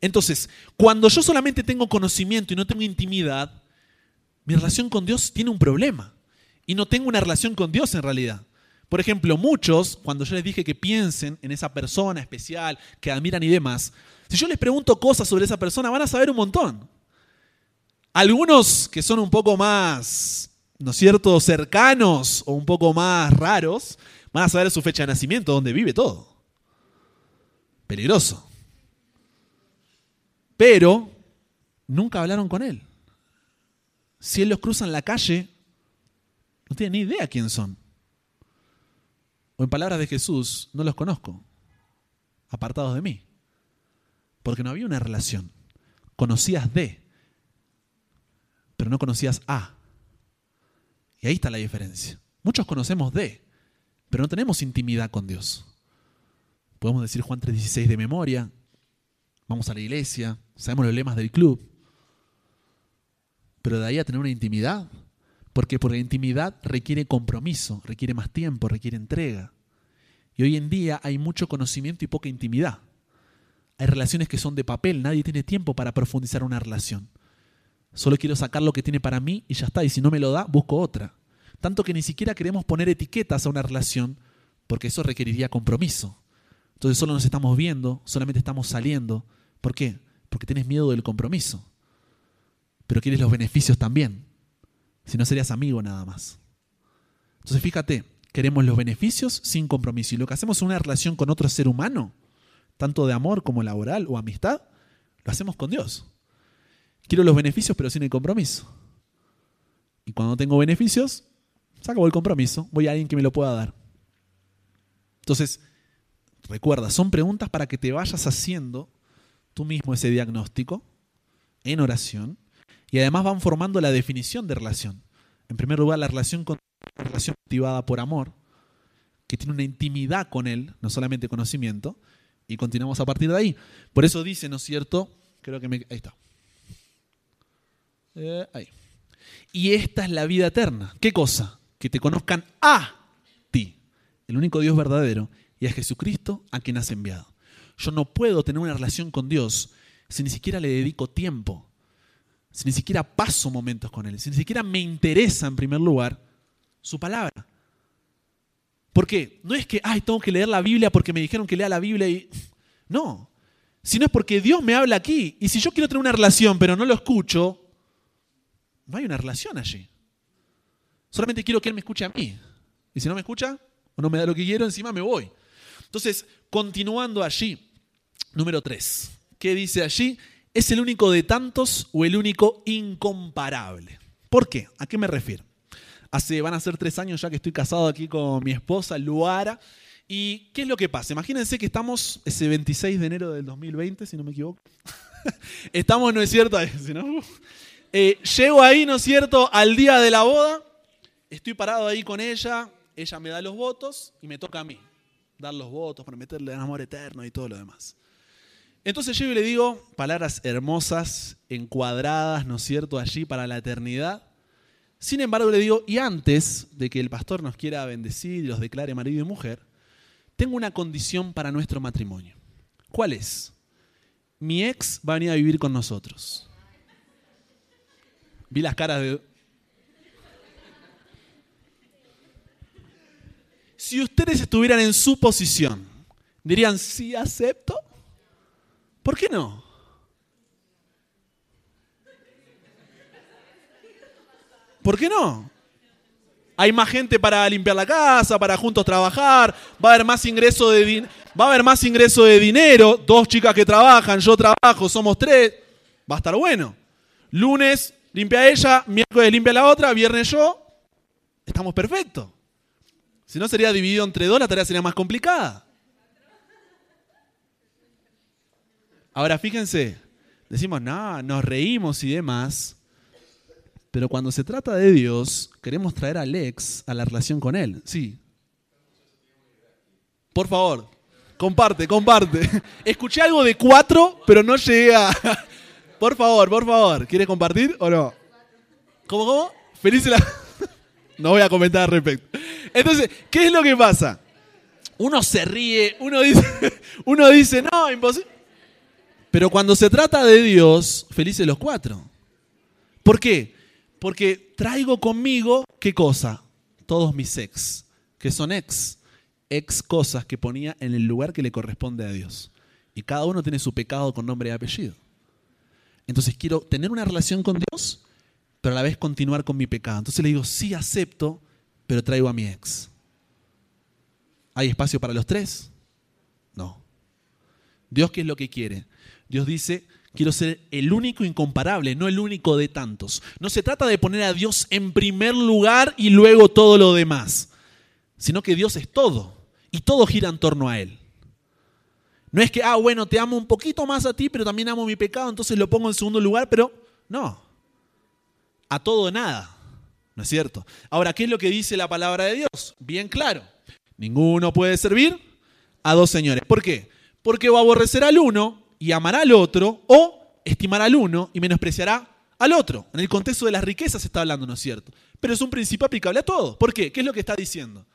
Entonces, cuando yo solamente tengo conocimiento y no tengo intimidad, mi relación con Dios tiene un problema. Y no tengo una relación con Dios en realidad. Por ejemplo, muchos, cuando yo les dije que piensen en esa persona especial, que admiran y demás, si yo les pregunto cosas sobre esa persona, van a saber un montón. Algunos que son un poco más, ¿no es cierto?, cercanos o un poco más raros, van a saber su fecha de nacimiento, dónde vive todo. Peligroso. Pero nunca hablaron con él. Si él los cruza en la calle, no tienen ni idea quién son. O en palabras de Jesús, no los conozco, apartados de mí. Porque no había una relación. Conocías de, pero no conocías a. Y ahí está la diferencia. Muchos conocemos de, pero no tenemos intimidad con Dios. Podemos decir Juan 3:16 de memoria, vamos a la iglesia, sabemos los lemas del club, pero de ahí a tener una intimidad, porque por la intimidad requiere compromiso, requiere más tiempo, requiere entrega. Y hoy en día hay mucho conocimiento y poca intimidad. Hay relaciones que son de papel, nadie tiene tiempo para profundizar una relación. Solo quiero sacar lo que tiene para mí y ya está. Y si no me lo da, busco otra. Tanto que ni siquiera queremos poner etiquetas a una relación porque eso requeriría compromiso. Entonces solo nos estamos viendo, solamente estamos saliendo. ¿Por qué? Porque tienes miedo del compromiso. Pero quieres los beneficios también. Si no serías amigo nada más. Entonces fíjate, queremos los beneficios sin compromiso. Y lo que hacemos en una relación con otro ser humano, tanto de amor como laboral o amistad, lo hacemos con Dios. Quiero los beneficios pero sin el compromiso. Y cuando tengo beneficios, se el compromiso, voy a alguien que me lo pueda dar. Entonces, recuerda, son preguntas para que te vayas haciendo tú mismo ese diagnóstico en oración y además van formando la definición de relación. En primer lugar, la relación con una relación motivada por amor, que tiene una intimidad con él, no solamente conocimiento, y continuamos a partir de ahí. Por eso dice, ¿no es cierto? Creo que me... Ahí está. Eh, ahí. Y esta es la vida eterna. ¿Qué cosa? Que te conozcan a ti, el único Dios verdadero, y a Jesucristo a quien has enviado. Yo no puedo tener una relación con Dios si ni siquiera le dedico tiempo, si ni siquiera paso momentos con Él, si ni siquiera me interesa en primer lugar su palabra. ¿Por qué? No es que, ay, tengo que leer la Biblia porque me dijeron que lea la Biblia y... No, sino es porque Dios me habla aquí. Y si yo quiero tener una relación pero no lo escucho, no hay una relación allí. Solamente quiero que Él me escuche a mí. Y si no me escucha o no me da lo que quiero, encima me voy. Entonces, continuando allí, número 3. ¿Qué dice allí? ¿Es el único de tantos o el único incomparable? ¿Por qué? ¿A qué me refiero? Hace, van a ser tres años ya que estoy casado aquí con mi esposa, Luara. ¿Y qué es lo que pasa? Imagínense que estamos ese 26 de enero del 2020, si no me equivoco. estamos, ¿no es cierto? Eh, llego ahí, ¿no es cierto?, al día de la boda. Estoy parado ahí con ella. Ella me da los votos y me toca a mí dar los votos, prometerle el amor eterno y todo lo demás. Entonces yo le digo palabras hermosas, encuadradas, ¿no es cierto?, allí para la eternidad. Sin embargo, le digo, y antes de que el pastor nos quiera bendecir y los declare marido y mujer, tengo una condición para nuestro matrimonio. ¿Cuál es? Mi ex va a venir a vivir con nosotros. Vi las caras de... Si ustedes estuvieran en su posición, dirían, sí, acepto. ¿Por qué no? ¿Por qué no? Hay más gente para limpiar la casa, para juntos trabajar, va a haber más ingreso de va a haber más ingreso de dinero, dos chicas que trabajan, yo trabajo, somos tres, va a estar bueno. Lunes limpia ella, miércoles limpia la otra, viernes yo, estamos perfectos. Si no sería dividido entre dos, la tarea sería más complicada. Ahora fíjense, decimos, no, nos reímos y demás, pero cuando se trata de Dios, queremos traer al ex a la relación con Él. Sí. Por favor, comparte, comparte. Escuché algo de cuatro, pero no llegué a... Por favor, por favor, ¿quieres compartir o no? ¿Cómo, cómo? Feliz la... No voy a comentar al respecto. Entonces, ¿qué es lo que pasa? Uno se ríe, uno dice, uno dice, no, imposible. Pero cuando se trata de Dios, felices los cuatro. ¿Por qué? Porque traigo conmigo, ¿qué cosa? Todos mis ex, que son ex, ex cosas que ponía en el lugar que le corresponde a Dios. Y cada uno tiene su pecado con nombre y apellido. Entonces quiero tener una relación con Dios, pero a la vez continuar con mi pecado. Entonces le digo, sí acepto, pero traigo a mi ex. ¿Hay espacio para los tres? No. Dios, ¿qué es lo que quiere? Dios dice, quiero ser el único incomparable, no el único de tantos. No se trata de poner a Dios en primer lugar y luego todo lo demás, sino que Dios es todo y todo gira en torno a Él. No es que, ah, bueno, te amo un poquito más a ti, pero también amo mi pecado, entonces lo pongo en segundo lugar, pero no. A todo nada. ¿No es cierto? Ahora, ¿qué es lo que dice la palabra de Dios? Bien claro. Ninguno puede servir a dos señores. ¿Por qué? Porque va a aborrecer al uno y amará al otro, o estimará al uno y menospreciará al otro. En el contexto de las riquezas se está hablando, ¿no es cierto? Pero es un principio aplicable a todo. ¿Por qué? ¿Qué es lo que está diciendo?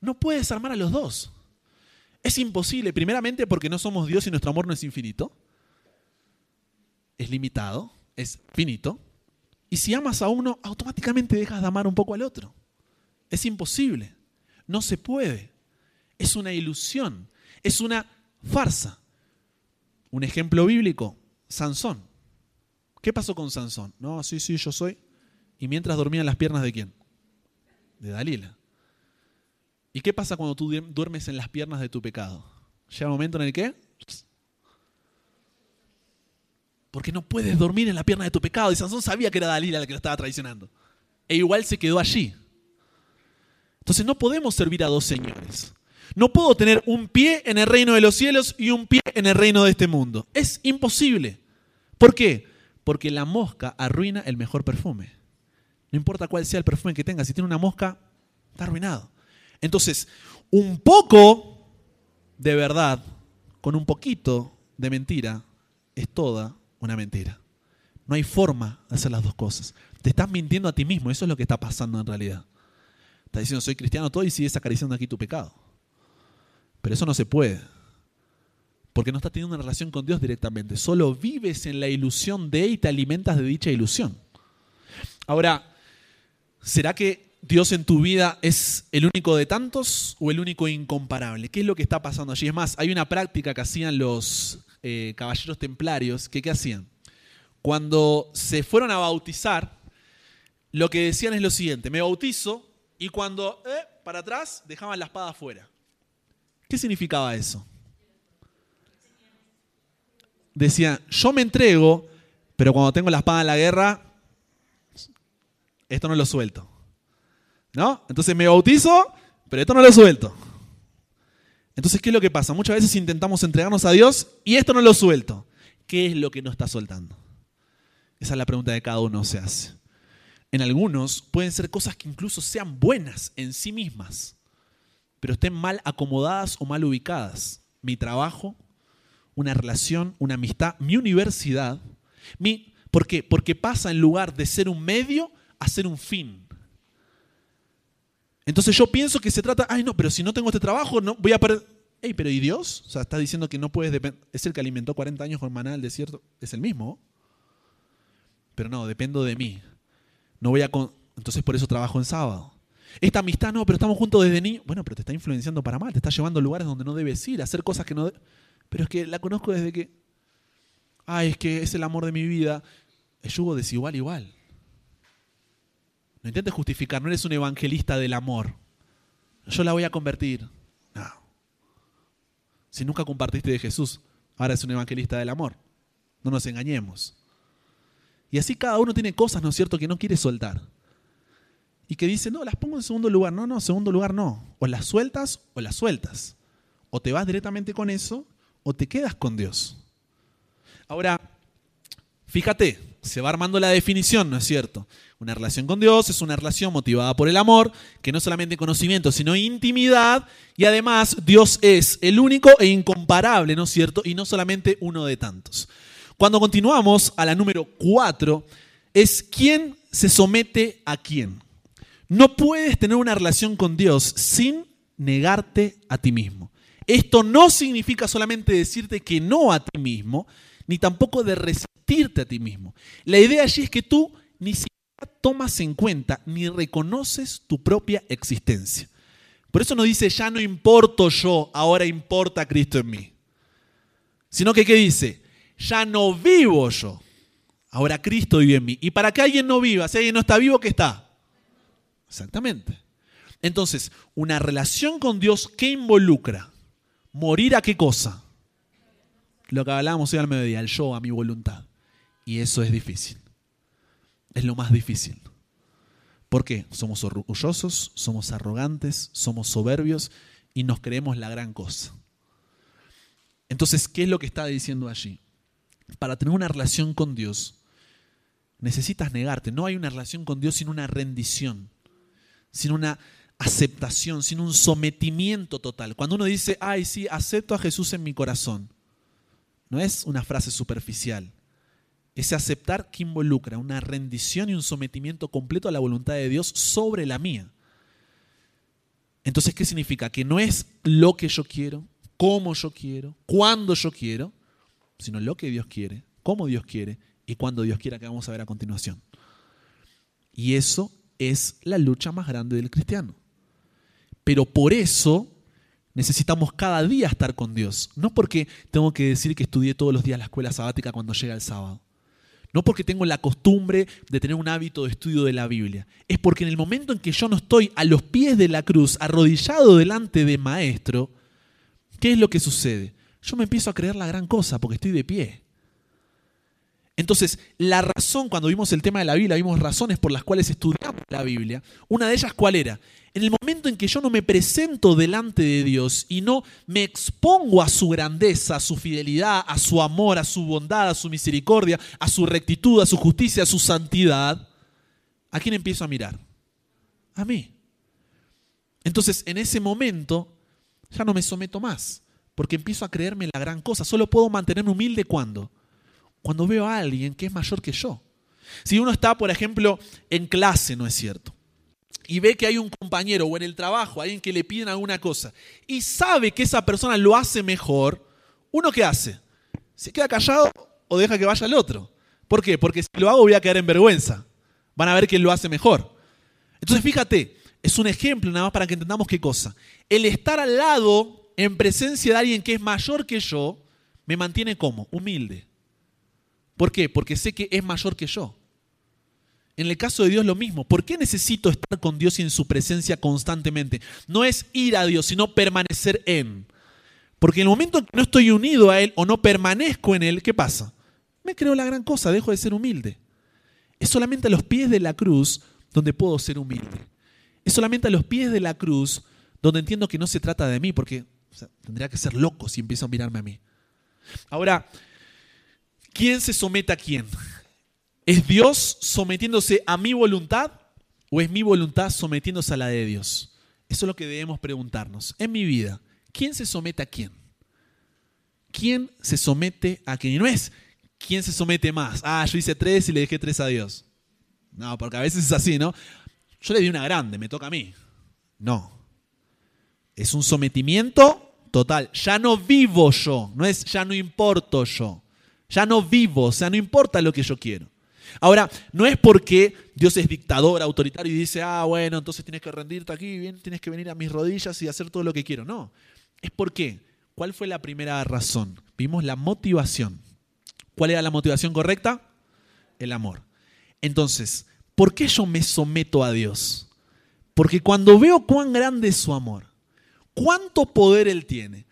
No puedes amar a los dos. Es imposible, primeramente porque no somos Dios y nuestro amor no es infinito. Es limitado, es finito. Y si amas a uno, automáticamente dejas de amar un poco al otro. Es imposible. No se puede. Es una ilusión. Es una farsa. Un ejemplo bíblico, Sansón. ¿Qué pasó con Sansón? No, sí, sí, yo soy. Y mientras dormía en las piernas de quién? De Dalila. ¿Y qué pasa cuando tú duermes en las piernas de tu pecado? Llega un momento en el que... Porque no puedes dormir en la pierna de tu pecado. Y Sansón sabía que era Dalila la que lo estaba traicionando. E igual se quedó allí. Entonces no podemos servir a dos señores. No puedo tener un pie en el reino de los cielos y un pie en el reino de este mundo. Es imposible. ¿Por qué? Porque la mosca arruina el mejor perfume. No importa cuál sea el perfume que tenga, si tiene una mosca, está arruinado. Entonces, un poco de verdad con un poquito de mentira es toda una mentira. No hay forma de hacer las dos cosas. Te estás mintiendo a ti mismo, eso es lo que está pasando en realidad. Estás diciendo, soy cristiano todo y sigues acariciando aquí tu pecado. Pero eso no se puede. Porque no estás teniendo una relación con Dios directamente. Solo vives en la ilusión de y te alimentas de dicha ilusión. Ahora, ¿será que Dios en tu vida es el único de tantos o el único incomparable? ¿Qué es lo que está pasando allí? Es más, hay una práctica que hacían los eh, caballeros templarios, que ¿qué hacían? Cuando se fueron a bautizar, lo que decían es lo siguiente, me bautizo y cuando, eh, para atrás, dejaban la espada afuera. ¿Qué significaba eso? Decía, yo me entrego, pero cuando tengo la espada en la guerra, esto no lo suelto. ¿No? Entonces me bautizo, pero esto no lo suelto. Entonces, ¿qué es lo que pasa? Muchas veces intentamos entregarnos a Dios y esto no lo suelto. ¿Qué es lo que no está soltando? Esa es la pregunta que cada uno se hace. En algunos pueden ser cosas que incluso sean buenas en sí mismas, pero estén mal acomodadas o mal ubicadas. Mi trabajo, una relación, una amistad, mi universidad. Mi, ¿Por qué? Porque pasa en lugar de ser un medio a ser un fin. Entonces yo pienso que se trata, ay no, pero si no tengo este trabajo, no voy a perder. Ey, pero ¿y Dios? O sea, está diciendo que no puedes depender. Es el que alimentó 40 años con maná del desierto. Es el mismo. Pero no, dependo de mí. No voy a entonces por eso trabajo en sábado. Esta amistad no, pero estamos juntos desde niño. Bueno, pero te está influenciando para mal, te está llevando a lugares donde no debes ir, a hacer cosas que no... Pero es que la conozco desde que... Ay, es que es el amor de mi vida. Es yugo desigual igual. No intentes justificar, no eres un evangelista del amor. Yo la voy a convertir. No. Si nunca compartiste de Jesús, ahora es un evangelista del amor. No nos engañemos. Y así cada uno tiene cosas, ¿no es cierto?, que no quiere soltar. Y que dice, no, las pongo en segundo lugar. No, no, segundo lugar no. O las sueltas o las sueltas. O te vas directamente con eso o te quedas con Dios. Ahora, fíjate, se va armando la definición, ¿no es cierto? Una relación con Dios es una relación motivada por el amor, que no solamente conocimiento, sino intimidad, y además Dios es el único e incomparable, ¿no es cierto? Y no solamente uno de tantos. Cuando continuamos a la número cuatro, es quién se somete a quién. No puedes tener una relación con Dios sin negarte a ti mismo. Esto no significa solamente decirte que no a ti mismo, ni tampoco de resistirte a ti mismo. La idea allí es que tú ni siquiera tomas en cuenta ni reconoces tu propia existencia. Por eso no dice, ya no importo yo, ahora importa Cristo en mí. Sino que, ¿qué dice? Ya no vivo yo, ahora Cristo vive en mí. Y para que alguien no viva, si alguien no está vivo, ¿qué está? Exactamente. Entonces, una relación con Dios, ¿qué involucra? ¿Morir a qué cosa? Lo que hablábamos hoy al mediodía, el yo, a mi voluntad. Y eso es difícil. Es lo más difícil. ¿Por qué? Somos orgullosos, somos arrogantes, somos soberbios y nos creemos la gran cosa. Entonces, ¿qué es lo que está diciendo allí? Para tener una relación con Dios, necesitas negarte. No hay una relación con Dios sin una rendición sin una aceptación, sin un sometimiento total. Cuando uno dice, ay, sí, acepto a Jesús en mi corazón, no es una frase superficial. Ese aceptar que involucra una rendición y un sometimiento completo a la voluntad de Dios sobre la mía. Entonces, ¿qué significa? Que no es lo que yo quiero, cómo yo quiero, cuándo yo quiero, sino lo que Dios quiere, cómo Dios quiere y cuándo Dios quiera que vamos a ver a continuación. Y eso es la lucha más grande del cristiano. Pero por eso necesitamos cada día estar con Dios. No porque tengo que decir que estudié todos los días la escuela sabática cuando llega el sábado. No porque tengo la costumbre de tener un hábito de estudio de la Biblia. Es porque en el momento en que yo no estoy a los pies de la cruz, arrodillado delante de maestro, ¿qué es lo que sucede? Yo me empiezo a creer la gran cosa porque estoy de pie. Entonces, la razón, cuando vimos el tema de la Biblia, vimos razones por las cuales estudiamos la Biblia. Una de ellas, ¿cuál era? En el momento en que yo no me presento delante de Dios y no me expongo a su grandeza, a su fidelidad, a su amor, a su bondad, a su misericordia, a su rectitud, a su justicia, a su santidad, ¿a quién empiezo a mirar? A mí. Entonces, en ese momento, ya no me someto más, porque empiezo a creerme la gran cosa. Solo puedo mantenerme humilde cuando cuando veo a alguien que es mayor que yo. Si uno está, por ejemplo, en clase, ¿no es cierto? Y ve que hay un compañero o en el trabajo, alguien que le piden alguna cosa, y sabe que esa persona lo hace mejor, ¿uno qué hace? ¿Se queda callado o deja que vaya el otro? ¿Por qué? Porque si lo hago voy a quedar en vergüenza. Van a ver que lo hace mejor. Entonces fíjate, es un ejemplo nada más para que entendamos qué cosa. El estar al lado, en presencia de alguien que es mayor que yo, me mantiene como humilde. ¿Por qué? Porque sé que es mayor que yo. En el caso de Dios lo mismo. ¿Por qué necesito estar con Dios y en su presencia constantemente? No es ir a Dios, sino permanecer en. Porque en el momento en que no estoy unido a Él o no permanezco en Él, ¿qué pasa? Me creo la gran cosa, dejo de ser humilde. Es solamente a los pies de la cruz donde puedo ser humilde. Es solamente a los pies de la cruz donde entiendo que no se trata de mí, porque tendría que ser loco si empiezo a mirarme a mí. Ahora, ¿quién se somete a quién? ¿Es Dios sometiéndose a mi voluntad o es mi voluntad sometiéndose a la de Dios? Eso es lo que debemos preguntarnos. En mi vida, ¿quién se somete a quién? ¿Quién se somete a quién? Y no es quién se somete más. Ah, yo hice tres y le dejé tres a Dios. No, porque a veces es así, ¿no? Yo le di una grande, me toca a mí. No. Es un sometimiento total. Ya no vivo yo, no es ya no importo yo. Ya no vivo, o sea, no importa lo que yo quiero. Ahora, no es porque Dios es dictador, autoritario y dice, ah, bueno, entonces tienes que rendirte aquí, bien, tienes que venir a mis rodillas y hacer todo lo que quiero. No, es porque, ¿cuál fue la primera razón? Vimos la motivación. ¿Cuál era la motivación correcta? El amor. Entonces, ¿por qué yo me someto a Dios? Porque cuando veo cuán grande es su amor, cuánto poder Él tiene,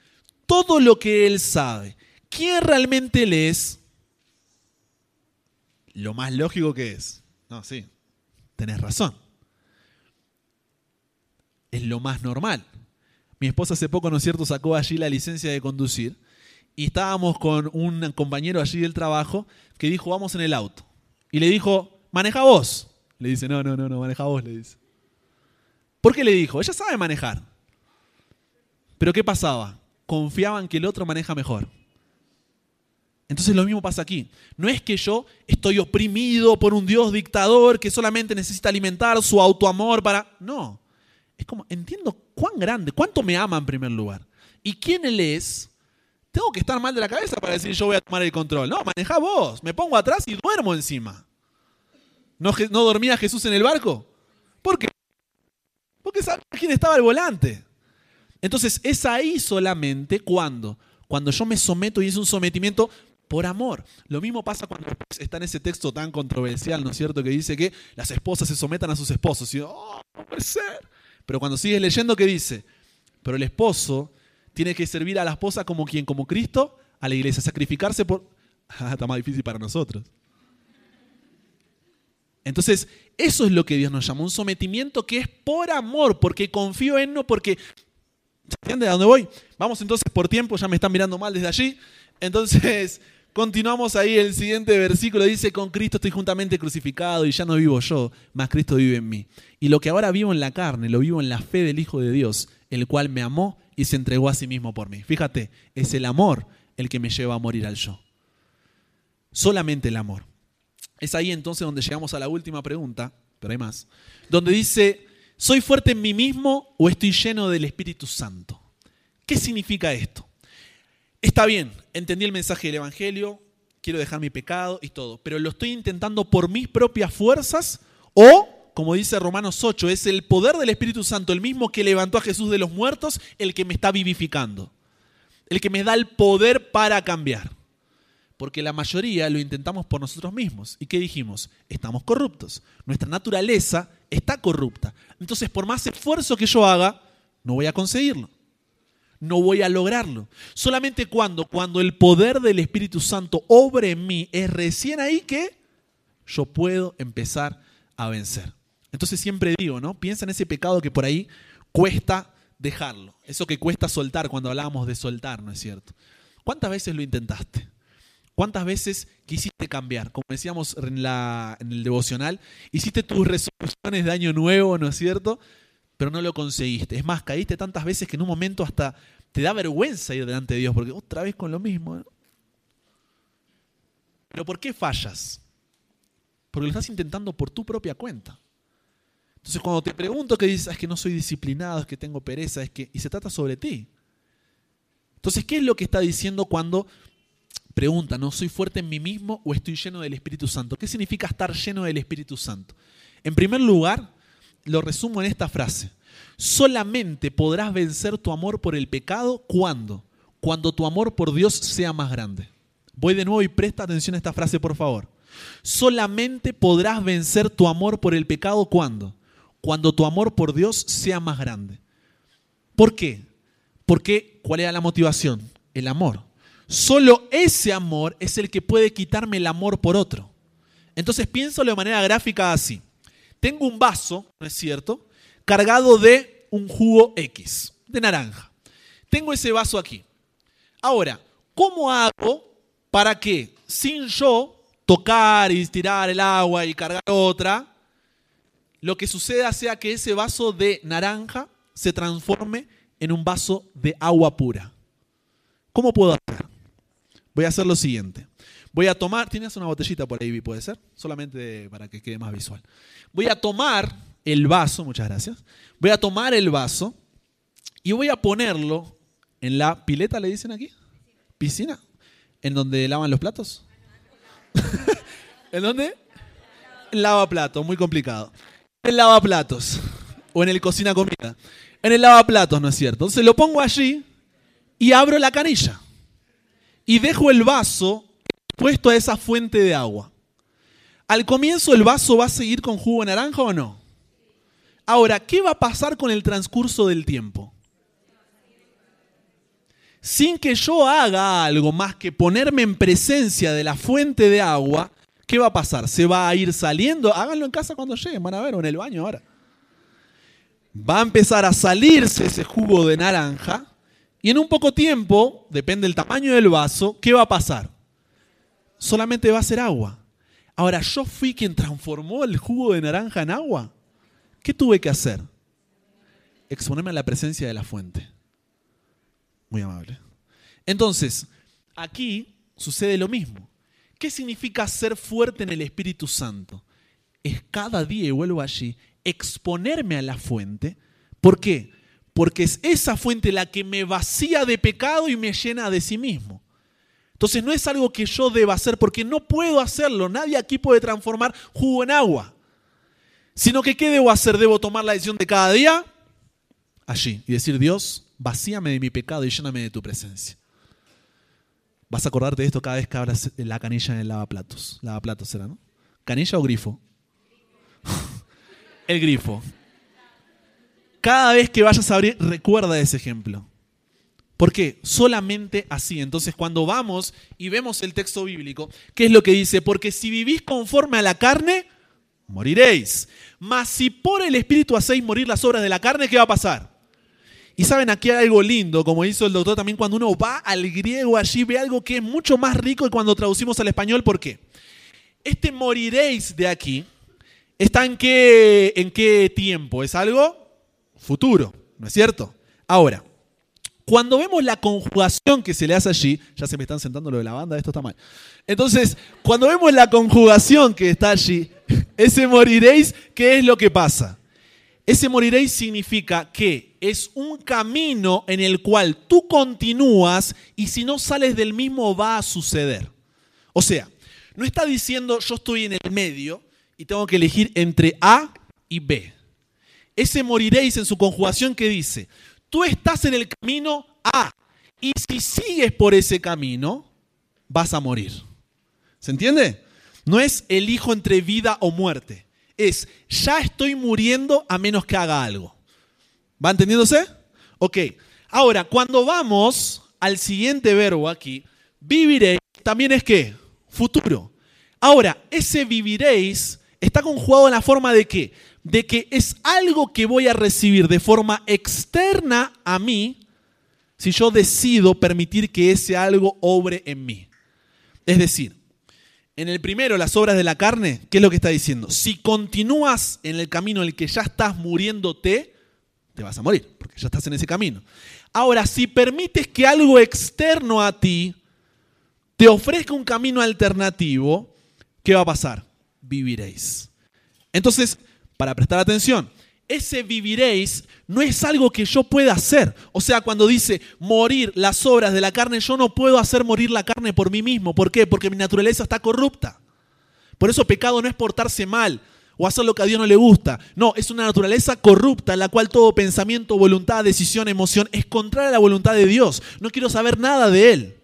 todo lo que Él sabe, quién realmente Él es, lo más lógico que es. No, sí, tenés razón. Es lo más normal. Mi esposa hace poco, ¿no es cierto?, sacó allí la licencia de conducir y estábamos con un compañero allí del trabajo que dijo, vamos en el auto. Y le dijo, maneja vos. Le dice, no, no, no, no, maneja vos, le dice. ¿Por qué le dijo? Ella sabe manejar. Pero ¿qué pasaba? Confiaban que el otro maneja mejor. Entonces lo mismo pasa aquí. No es que yo estoy oprimido por un Dios dictador que solamente necesita alimentar su autoamor para... No. Es como, entiendo cuán grande, cuánto me ama en primer lugar. Y quién Él es. Tengo que estar mal de la cabeza para decir yo voy a tomar el control. No, maneja vos. Me pongo atrás y duermo encima. ¿No, ¿No dormía Jesús en el barco? ¿Por qué? Porque sabía quién estaba al volante. Entonces es ahí solamente cuando, cuando yo me someto y es un sometimiento por amor. Lo mismo pasa cuando está en ese texto tan controversial, ¿no es cierto? Que dice que las esposas se sometan a sus esposos. Y oh, no puede ser. Pero cuando sigues leyendo, ¿qué dice? Pero el esposo tiene que servir a la esposa como quien, como Cristo, a la iglesia, sacrificarse por... Ah, está más difícil para nosotros. Entonces, eso es lo que Dios nos llama, un sometimiento que es por amor, porque confío en no, porque... ¿Entiendes a dónde voy? Vamos entonces por tiempo, ya me están mirando mal desde allí. Entonces, Continuamos ahí, el siguiente versículo dice, con Cristo estoy juntamente crucificado y ya no vivo yo, mas Cristo vive en mí. Y lo que ahora vivo en la carne, lo vivo en la fe del Hijo de Dios, el cual me amó y se entregó a sí mismo por mí. Fíjate, es el amor el que me lleva a morir al yo. Solamente el amor. Es ahí entonces donde llegamos a la última pregunta, pero hay más, donde dice, ¿soy fuerte en mí mismo o estoy lleno del Espíritu Santo? ¿Qué significa esto? Está bien, entendí el mensaje del Evangelio, quiero dejar mi pecado y todo, pero lo estoy intentando por mis propias fuerzas o, como dice Romanos 8, es el poder del Espíritu Santo, el mismo que levantó a Jesús de los muertos, el que me está vivificando, el que me da el poder para cambiar. Porque la mayoría lo intentamos por nosotros mismos. ¿Y qué dijimos? Estamos corruptos. Nuestra naturaleza está corrupta. Entonces, por más esfuerzo que yo haga, no voy a conseguirlo no voy a lograrlo. Solamente cuando, cuando el poder del Espíritu Santo obre en mí, es recién ahí que yo puedo empezar a vencer. Entonces siempre digo, ¿no? Piensa en ese pecado que por ahí cuesta dejarlo. Eso que cuesta soltar cuando hablábamos de soltar, ¿no es cierto? ¿Cuántas veces lo intentaste? ¿Cuántas veces quisiste cambiar? Como decíamos en, la, en el devocional, hiciste tus resoluciones de año nuevo, ¿no es cierto? pero no lo conseguiste. Es más, caíste tantas veces que en un momento hasta te da vergüenza ir delante de Dios, porque otra vez con lo mismo. Pero ¿por qué fallas? Porque lo estás intentando por tu propia cuenta. Entonces cuando te pregunto que dices, ah, es que no soy disciplinado, es que tengo pereza, es que... Y se trata sobre ti. Entonces, ¿qué es lo que está diciendo cuando pregunta, ¿no soy fuerte en mí mismo o estoy lleno del Espíritu Santo? ¿Qué significa estar lleno del Espíritu Santo? En primer lugar, lo resumo en esta frase. Solamente podrás vencer tu amor por el pecado cuando, cuando tu amor por Dios sea más grande. Voy de nuevo y presta atención a esta frase, por favor. Solamente podrás vencer tu amor por el pecado cuando, cuando tu amor por Dios sea más grande. ¿Por qué? Porque, ¿cuál era la motivación? El amor. Solo ese amor es el que puede quitarme el amor por otro. Entonces piénsalo de manera gráfica así tengo un vaso, ¿no es cierto?, cargado de un jugo X, de naranja. Tengo ese vaso aquí. Ahora, ¿cómo hago para que sin yo tocar y tirar el agua y cargar otra, lo que suceda sea que ese vaso de naranja se transforme en un vaso de agua pura? ¿Cómo puedo hacer? Voy a hacer lo siguiente. Voy a tomar, tienes una botellita por ahí, puede ser, solamente para que quede más visual. Voy a tomar el vaso, muchas gracias. Voy a tomar el vaso y voy a ponerlo en la pileta, le dicen aquí, piscina, en donde lavan los platos. ¿En dónde? lavaplatos, muy complicado. En el lavaplatos. O en el cocina comida. En el lavaplatos, ¿no es cierto? Entonces lo pongo allí y abro la canilla. Y dejo el vaso puesto a esa fuente de agua. Al comienzo el vaso va a seguir con jugo naranja o no? Ahora, ¿qué va a pasar con el transcurso del tiempo? Sin que yo haga algo más que ponerme en presencia de la fuente de agua, ¿qué va a pasar? ¿Se va a ir saliendo? Háganlo en casa cuando lleguen, van a ver, o en el baño ahora. Va a empezar a salirse ese jugo de naranja y en un poco tiempo, depende del tamaño del vaso, ¿qué va a pasar? Solamente va a ser agua. Ahora, yo fui quien transformó el jugo de naranja en agua. ¿Qué tuve que hacer? Exponerme a la presencia de la fuente. Muy amable. Entonces, aquí sucede lo mismo. ¿Qué significa ser fuerte en el Espíritu Santo? Es cada día, y vuelvo allí, exponerme a la fuente. ¿Por qué? Porque es esa fuente la que me vacía de pecado y me llena de sí mismo. Entonces no es algo que yo deba hacer porque no puedo hacerlo. Nadie aquí puede transformar jugo en agua sino que ¿qué debo hacer? Debo tomar la decisión de cada día allí y decir, Dios, vacíame de mi pecado y lléname de tu presencia. Vas a acordarte de esto cada vez que abras la canilla en el lavaplatos. Lavaplatos será, ¿no? ¿Canilla o grifo? el grifo. Cada vez que vayas a abrir, recuerda ese ejemplo. ¿Por qué? Solamente así. Entonces, cuando vamos y vemos el texto bíblico, ¿qué es lo que dice? Porque si vivís conforme a la carne, moriréis. Mas si por el Espíritu hacéis morir las obras de la carne, ¿qué va a pasar? Y saben, aquí hay algo lindo, como hizo el doctor también, cuando uno va al griego allí, ve algo que es mucho más rico que cuando traducimos al español. ¿Por qué? Este moriréis de aquí está en qué, en qué tiempo? Es algo futuro, ¿no es cierto? Ahora, cuando vemos la conjugación que se le hace allí, ya se me están sentando lo de la banda, esto está mal. Entonces, cuando vemos la conjugación que está allí, ese moriréis, ¿qué es lo que pasa? Ese moriréis significa que es un camino en el cual tú continúas y si no sales del mismo va a suceder. O sea, no está diciendo yo estoy en el medio y tengo que elegir entre A y B. Ese moriréis en su conjugación que dice, tú estás en el camino A y si sigues por ese camino, vas a morir. ¿Se entiende? No es elijo entre vida o muerte. Es ya estoy muriendo a menos que haga algo. ¿Va entendiéndose? Ok. Ahora, cuando vamos al siguiente verbo aquí, viviréis, también es qué? Futuro. Ahora, ese viviréis está conjugado en la forma de qué? de que es algo que voy a recibir de forma externa a mí si yo decido permitir que ese algo obre en mí. Es decir, en el primero, las obras de la carne, ¿qué es lo que está diciendo? Si continúas en el camino en el que ya estás muriéndote, te vas a morir, porque ya estás en ese camino. Ahora, si permites que algo externo a ti te ofrezca un camino alternativo, ¿qué va a pasar? Viviréis. Entonces, para prestar atención. Ese viviréis no es algo que yo pueda hacer. O sea, cuando dice morir las obras de la carne, yo no puedo hacer morir la carne por mí mismo. ¿Por qué? Porque mi naturaleza está corrupta. Por eso pecado no es portarse mal o hacer lo que a Dios no le gusta. No, es una naturaleza corrupta en la cual todo pensamiento, voluntad, decisión, emoción es contraria a la voluntad de Dios. No quiero saber nada de Él.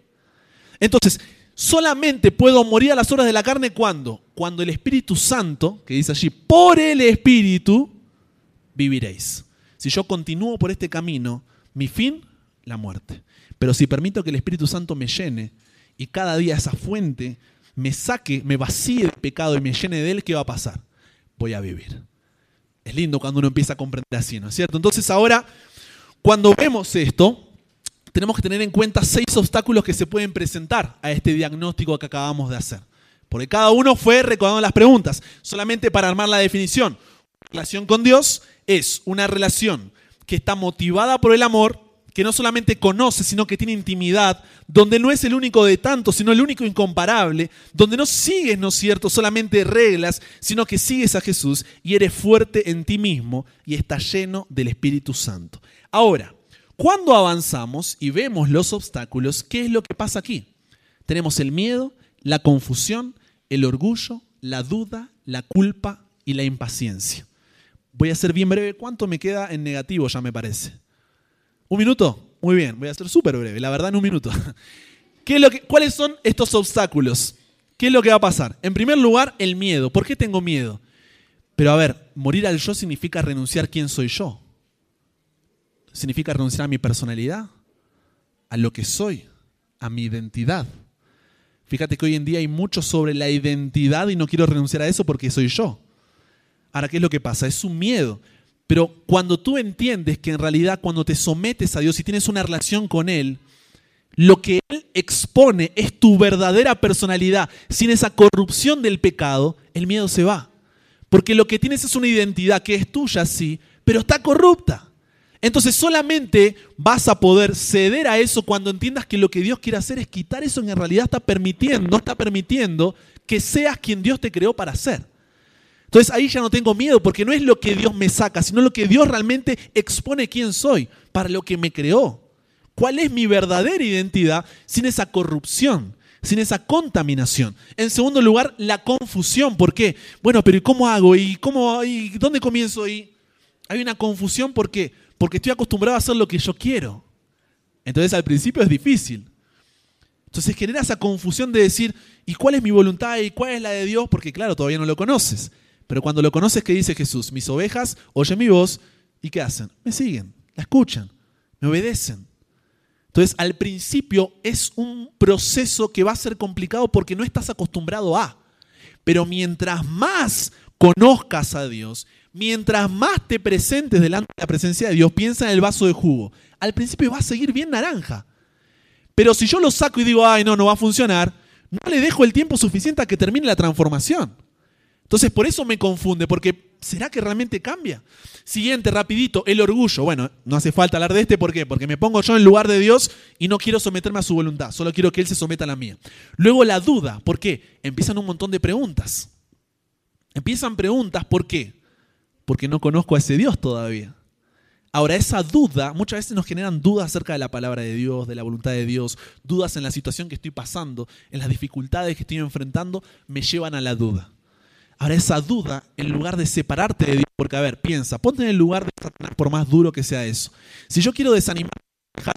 Entonces, Solamente puedo morir a las horas de la carne cuando, cuando el Espíritu Santo, que dice allí, por el Espíritu viviréis. Si yo continúo por este camino, mi fin, la muerte. Pero si permito que el Espíritu Santo me llene y cada día esa fuente me saque, me vacíe de pecado y me llene de él, ¿qué va a pasar? Voy a vivir. Es lindo cuando uno empieza a comprender así, ¿no es cierto? Entonces ahora, cuando vemos esto, tenemos que tener en cuenta seis obstáculos que se pueden presentar a este diagnóstico que acabamos de hacer. Porque cada uno fue recordando las preguntas. Solamente para armar la definición. Relación con Dios es una relación que está motivada por el amor, que no solamente conoce, sino que tiene intimidad, donde no es el único de tantos, sino el único incomparable, donde no sigues, ¿no es cierto?, solamente reglas, sino que sigues a Jesús y eres fuerte en ti mismo y estás lleno del Espíritu Santo. Ahora, cuando avanzamos y vemos los obstáculos, ¿qué es lo que pasa aquí? Tenemos el miedo, la confusión, el orgullo, la duda, la culpa y la impaciencia. Voy a ser bien breve. ¿Cuánto me queda en negativo ya me parece? ¿Un minuto? Muy bien, voy a ser súper breve, la verdad en un minuto. ¿Qué lo que, ¿Cuáles son estos obstáculos? ¿Qué es lo que va a pasar? En primer lugar, el miedo. ¿Por qué tengo miedo? Pero a ver, morir al yo significa renunciar quién soy yo. Significa renunciar a mi personalidad, a lo que soy, a mi identidad. Fíjate que hoy en día hay mucho sobre la identidad y no quiero renunciar a eso porque soy yo. Ahora, ¿qué es lo que pasa? Es un miedo. Pero cuando tú entiendes que en realidad cuando te sometes a Dios y tienes una relación con Él, lo que Él expone es tu verdadera personalidad. Sin esa corrupción del pecado, el miedo se va. Porque lo que tienes es una identidad que es tuya, sí, pero está corrupta. Entonces solamente vas a poder ceder a eso cuando entiendas que lo que Dios quiere hacer es quitar eso en realidad está permitiendo, no está permitiendo que seas quien Dios te creó para ser. Entonces ahí ya no tengo miedo porque no es lo que Dios me saca, sino lo que Dios realmente expone quién soy, para lo que me creó. ¿Cuál es mi verdadera identidad sin esa corrupción? sin esa contaminación. En segundo lugar, la confusión. ¿Por qué? Bueno, pero ¿y cómo hago? ¿Y cómo y dónde comienzo? Y hay una confusión ¿por? Porque estoy acostumbrado a hacer lo que yo quiero. Entonces al principio es difícil. Entonces genera esa confusión de decir, ¿y cuál es mi voluntad y cuál es la de Dios? Porque claro, todavía no lo conoces. Pero cuando lo conoces, ¿qué dice Jesús? Mis ovejas oyen mi voz y ¿qué hacen? Me siguen, la escuchan, me obedecen. Entonces, al principio es un proceso que va a ser complicado porque no estás acostumbrado a. Pero mientras más conozcas a Dios, mientras más te presentes delante de la presencia de Dios, piensa en el vaso de jugo. Al principio va a seguir bien naranja. Pero si yo lo saco y digo, ay, no, no va a funcionar, no le dejo el tiempo suficiente a que termine la transformación. Entonces por eso me confunde, porque ¿será que realmente cambia? Siguiente, rapidito, el orgullo. Bueno, no hace falta hablar de este, ¿por qué? Porque me pongo yo en lugar de Dios y no quiero someterme a su voluntad, solo quiero que Él se someta a la mía. Luego la duda, ¿por qué? Empiezan un montón de preguntas. Empiezan preguntas, ¿por qué? Porque no conozco a ese Dios todavía. Ahora, esa duda, muchas veces nos generan dudas acerca de la palabra de Dios, de la voluntad de Dios, dudas en la situación que estoy pasando, en las dificultades que estoy enfrentando, me llevan a la duda. Ahora esa duda, en lugar de separarte de Dios, porque a ver, piensa, ponte en el lugar de Satanás por más duro que sea eso. Si yo quiero desanimarte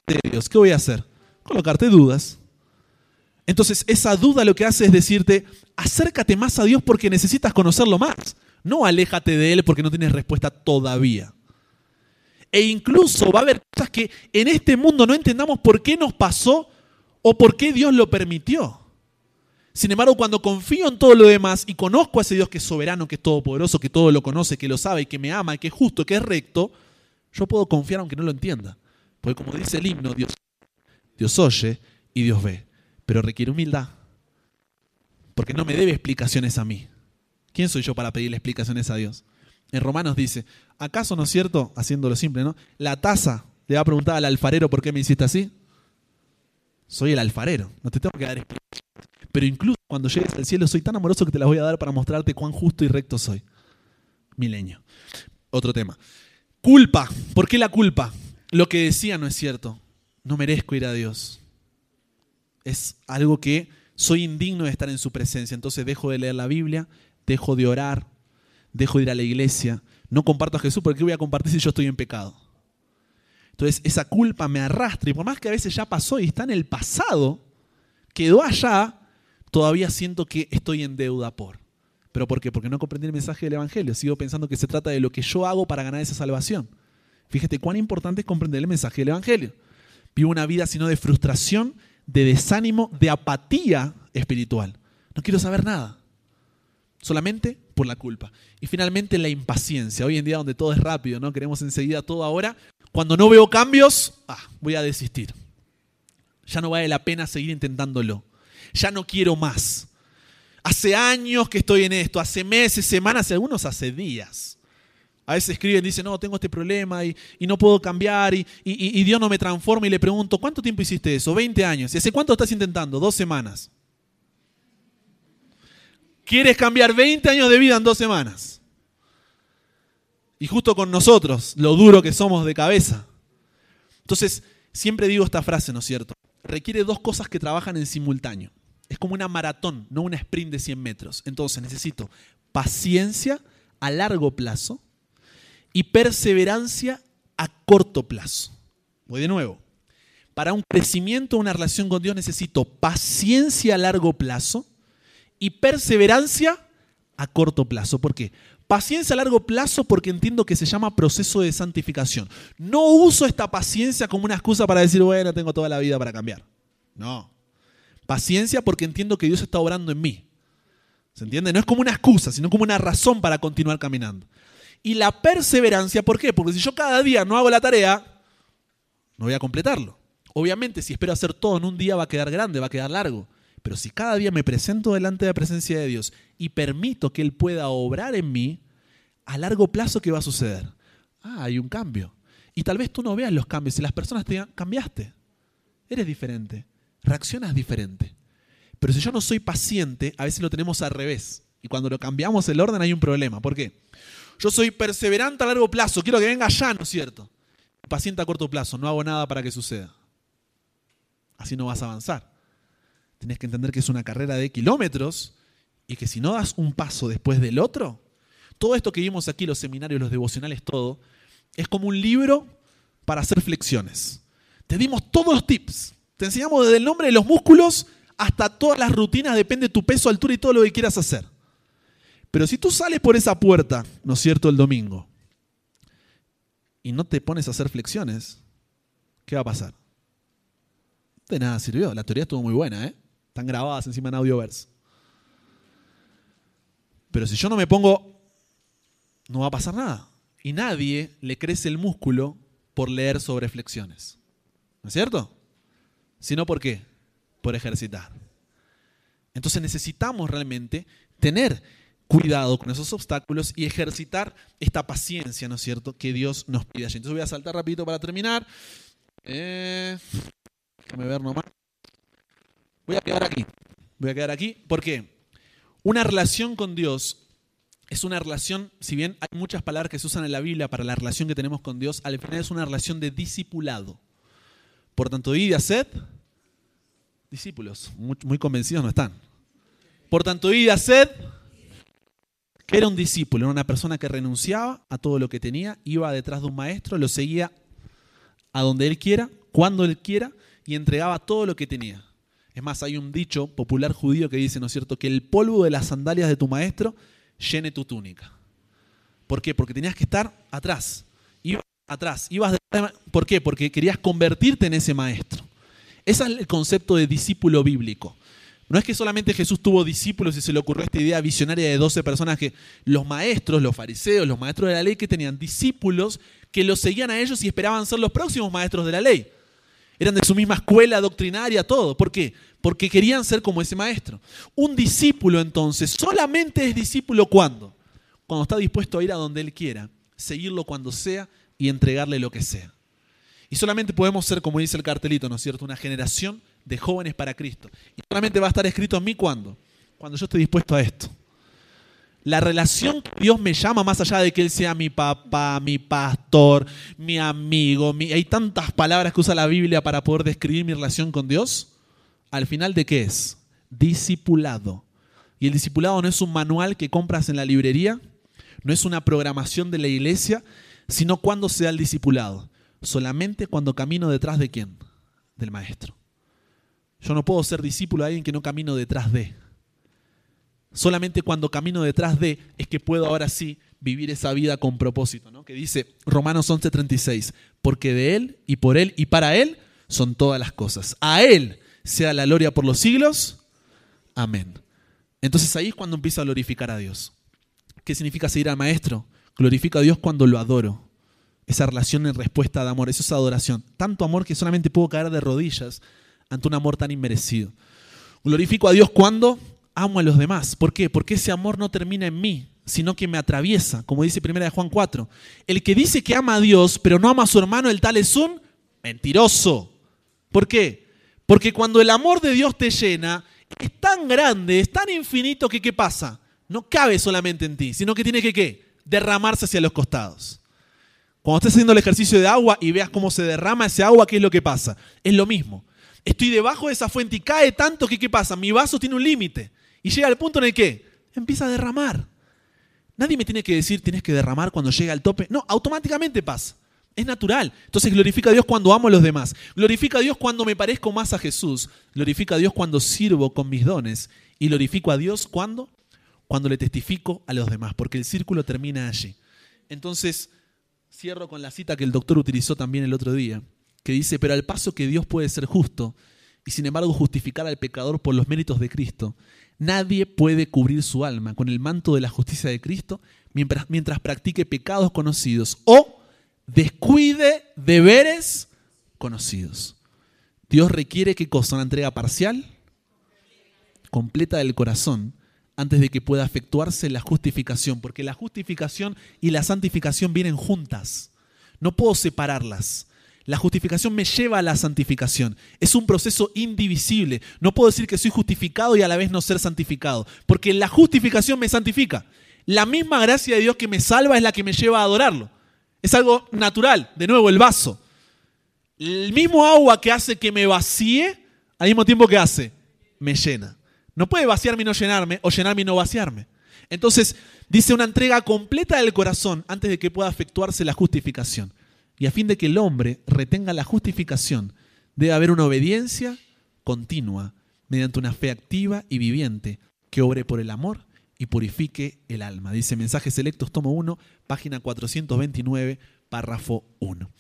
de Dios, ¿qué voy a hacer? Colocarte dudas. Entonces esa duda lo que hace es decirte, acércate más a Dios porque necesitas conocerlo más. No aléjate de Él porque no tienes respuesta todavía. E incluso va a haber cosas que en este mundo no entendamos por qué nos pasó o por qué Dios lo permitió. Sin embargo, cuando confío en todo lo demás y conozco a ese Dios que es soberano, que es todopoderoso, que todo lo conoce, que lo sabe, que me ama, que es justo, que es recto, yo puedo confiar aunque no lo entienda. Porque como dice el himno, Dios, Dios oye y Dios ve, pero requiere humildad. Porque no me debe explicaciones a mí. ¿Quién soy yo para pedirle explicaciones a Dios? En Romanos dice, ¿acaso no es cierto, haciéndolo simple, ¿no? La taza le va a preguntar al alfarero por qué me hiciste así. Soy el alfarero, no te tengo que dar explicaciones. Pero incluso cuando llegues al cielo, soy tan amoroso que te las voy a dar para mostrarte cuán justo y recto soy. Milenio. Otro tema. Culpa. ¿Por qué la culpa? Lo que decía no es cierto. No merezco ir a Dios. Es algo que soy indigno de estar en su presencia. Entonces dejo de leer la Biblia, dejo de orar, dejo de ir a la iglesia. No comparto a Jesús porque ¿qué voy a compartir si yo estoy en pecado? Entonces esa culpa me arrastra y por más que a veces ya pasó y está en el pasado, quedó allá, todavía siento que estoy en deuda por. ¿Pero por qué? Porque no comprendí el mensaje del Evangelio. Sigo pensando que se trata de lo que yo hago para ganar esa salvación. Fíjate cuán importante es comprender el mensaje del Evangelio. Vivo una vida sino de frustración, de desánimo, de apatía espiritual. No quiero saber nada. Solamente por la culpa. Y finalmente la impaciencia. Hoy en día donde todo es rápido, ¿no? Queremos enseguida todo ahora. Cuando no veo cambios, ah, voy a desistir. Ya no vale la pena seguir intentándolo ya no quiero más. Hace años que estoy en esto, hace meses, semanas, algunos hace días. A veces escriben, dicen, no, tengo este problema y, no puedo cambiar y, y, Dios no me transforma y le pregunto, ¿cuánto tiempo hiciste eso? 20 años. ¿Y hace cuánto estás intentando? Dos semanas. ¿Quieres cambiar 20 años de vida en dos semanas? Y justo con nosotros, lo duro que somos de cabeza. Entonces, siempre digo esta frase, ¿no es cierto? Requiere dos cosas que trabajan en simultáneo. Es como una maratón, no una sprint de 100 metros. Entonces necesito paciencia a largo plazo y perseverancia a corto plazo. Voy de nuevo. Para un crecimiento, una relación con Dios necesito paciencia a largo plazo y perseverancia a corto plazo. ¿Por qué? Paciencia a largo plazo porque entiendo que se llama proceso de santificación. No uso esta paciencia como una excusa para decir, bueno, tengo toda la vida para cambiar. No. Paciencia porque entiendo que Dios está obrando en mí. ¿Se entiende? No es como una excusa, sino como una razón para continuar caminando. Y la perseverancia, ¿por qué? Porque si yo cada día no hago la tarea, no voy a completarlo. Obviamente, si espero hacer todo en un día va a quedar grande, va a quedar largo. Pero si cada día me presento delante de la presencia de Dios y permito que Él pueda obrar en mí, a largo plazo, ¿qué va a suceder? Ah, hay un cambio. Y tal vez tú no veas los cambios y las personas te digan, cambiaste, eres diferente, reaccionas diferente. Pero si yo no soy paciente, a veces lo tenemos al revés. Y cuando lo cambiamos el orden hay un problema. ¿Por qué? Yo soy perseverante a largo plazo, quiero que venga ya, ¿no es cierto? Paciente a corto plazo, no hago nada para que suceda. Así no vas a avanzar. Tienes que entender que es una carrera de kilómetros y que si no das un paso después del otro, todo esto que vimos aquí, los seminarios, los devocionales, todo, es como un libro para hacer flexiones. Te dimos todos los tips. Te enseñamos desde el nombre de los músculos hasta todas las rutinas, depende de tu peso, altura y todo lo que quieras hacer. Pero si tú sales por esa puerta, ¿no es cierto?, el domingo, y no te pones a hacer flexiones, ¿qué va a pasar? De nada sirvió. La teoría estuvo muy buena, ¿eh? Están grabadas encima en Audioverse. Pero si yo no me pongo, no va a pasar nada. Y nadie le crece el músculo por leer sobre flexiones. ¿No es cierto? Sino por qué? por ejercitar. Entonces necesitamos realmente tener cuidado con esos obstáculos y ejercitar esta paciencia, ¿no es cierto?, que Dios nos pide allí. Entonces voy a saltar rapidito para terminar. Eh, déjame ver nomás. Voy a quedar aquí. Voy a quedar aquí. ¿Por qué? Una relación con Dios es una relación, si bien hay muchas palabras que se usan en la Biblia para la relación que tenemos con Dios, al final es una relación de discipulado. Por tanto, id y haced discípulos, muy, convencidos no están. Por tanto, id a sed, que era un discípulo, era una persona que renunciaba a todo lo que tenía, iba detrás de un maestro, lo seguía a donde él quiera, cuando él quiera, y entregaba todo lo que tenía. Es más, hay un dicho popular judío que dice, ¿no es cierto?, que el polvo de las sandalias de tu maestro llene tu túnica. ¿Por qué? Porque tenías que estar atrás. Atrás. Ibas ¿Por qué? Porque querías convertirte en ese maestro. Ese es el concepto de discípulo bíblico. No es que solamente Jesús tuvo discípulos y se le ocurrió esta idea visionaria de 12 personas que los maestros, los fariseos, los maestros de la ley que tenían discípulos que los seguían a ellos y esperaban ser los próximos maestros de la ley. Eran de su misma escuela doctrinaria, todo. ¿Por qué? Porque querían ser como ese maestro. Un discípulo entonces solamente es discípulo cuando? Cuando está dispuesto a ir a donde él quiera, seguirlo cuando sea y entregarle lo que sea. Y solamente podemos ser, como dice el cartelito, ¿no es cierto?, una generación de jóvenes para Cristo. Y solamente va a estar escrito en mí cuando? Cuando yo esté dispuesto a esto. La relación que Dios me llama, más allá de que Él sea mi papá, mi pastor, mi amigo, hay tantas palabras que usa la Biblia para poder describir mi relación con Dios. Al final, ¿de qué es? Discipulado. Y el discipulado no es un manual que compras en la librería, no es una programación de la iglesia, sino cuando sea el discipulado solamente cuando camino detrás de quién? Del maestro. Yo no puedo ser discípulo de alguien que no camino detrás de. Solamente cuando camino detrás de es que puedo ahora sí vivir esa vida con propósito, ¿no? Que dice Romanos 11:36, porque de Él y por Él y para Él son todas las cosas. A Él sea la gloria por los siglos. Amén. Entonces ahí es cuando empiezo a glorificar a Dios. ¿Qué significa seguir al Maestro? Glorifico a Dios cuando lo adoro esa relación en respuesta de amor, eso es adoración. Tanto amor que solamente puedo caer de rodillas ante un amor tan inmerecido. Glorifico a Dios cuando amo a los demás. ¿Por qué? Porque ese amor no termina en mí, sino que me atraviesa, como dice 1 de Juan 4. El que dice que ama a Dios, pero no ama a su hermano, el tal es un mentiroso. ¿Por qué? Porque cuando el amor de Dios te llena, es tan grande, es tan infinito que ¿qué pasa? No cabe solamente en ti, sino que tiene que ¿qué? Derramarse hacia los costados. Cuando estés haciendo el ejercicio de agua y veas cómo se derrama ese agua, ¿qué es lo que pasa? Es lo mismo. Estoy debajo de esa fuente y cae tanto que ¿qué pasa? Mi vaso tiene un límite. Y llega al punto en el que empieza a derramar. Nadie me tiene que decir tienes que derramar cuando llega al tope. No, automáticamente pasa. Es natural. Entonces glorifica a Dios cuando amo a los demás. Glorifica a Dios cuando me parezco más a Jesús. Glorifica a Dios cuando sirvo con mis dones. Y glorifico a Dios cuando cuando le testifico a los demás, porque el círculo termina allí. Entonces, cierro con la cita que el doctor utilizó también el otro día, que dice, pero al paso que Dios puede ser justo y sin embargo justificar al pecador por los méritos de Cristo, nadie puede cubrir su alma con el manto de la justicia de Cristo mientras, mientras practique pecados conocidos o descuide deberes conocidos. Dios requiere qué cosa, una entrega parcial, completa del corazón, antes de que pueda efectuarse la justificación, porque la justificación y la santificación vienen juntas. No puedo separarlas. La justificación me lleva a la santificación. Es un proceso indivisible. No puedo decir que soy justificado y a la vez no ser santificado, porque la justificación me santifica. La misma gracia de Dios que me salva es la que me lleva a adorarlo. Es algo natural. De nuevo, el vaso. El mismo agua que hace que me vacíe, al mismo tiempo que hace, me llena. No puede vaciarme y no llenarme, o llenarme y no vaciarme. Entonces, dice una entrega completa del corazón antes de que pueda efectuarse la justificación. Y a fin de que el hombre retenga la justificación, debe haber una obediencia continua mediante una fe activa y viviente que obre por el amor y purifique el alma. Dice Mensajes Selectos, tomo 1, página 429, párrafo 1.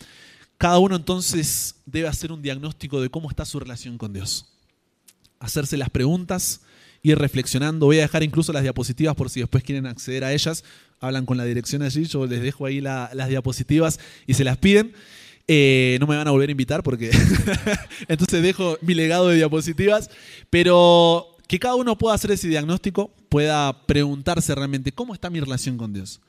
Cada uno entonces debe hacer un diagnóstico de cómo está su relación con Dios hacerse las preguntas, ir reflexionando. Voy a dejar incluso las diapositivas por si después quieren acceder a ellas. Hablan con la dirección allí, yo les dejo ahí las diapositivas y se las piden. Eh, no me van a volver a invitar porque entonces dejo mi legado de diapositivas, pero que cada uno pueda hacer ese diagnóstico, pueda preguntarse realmente cómo está mi relación con Dios,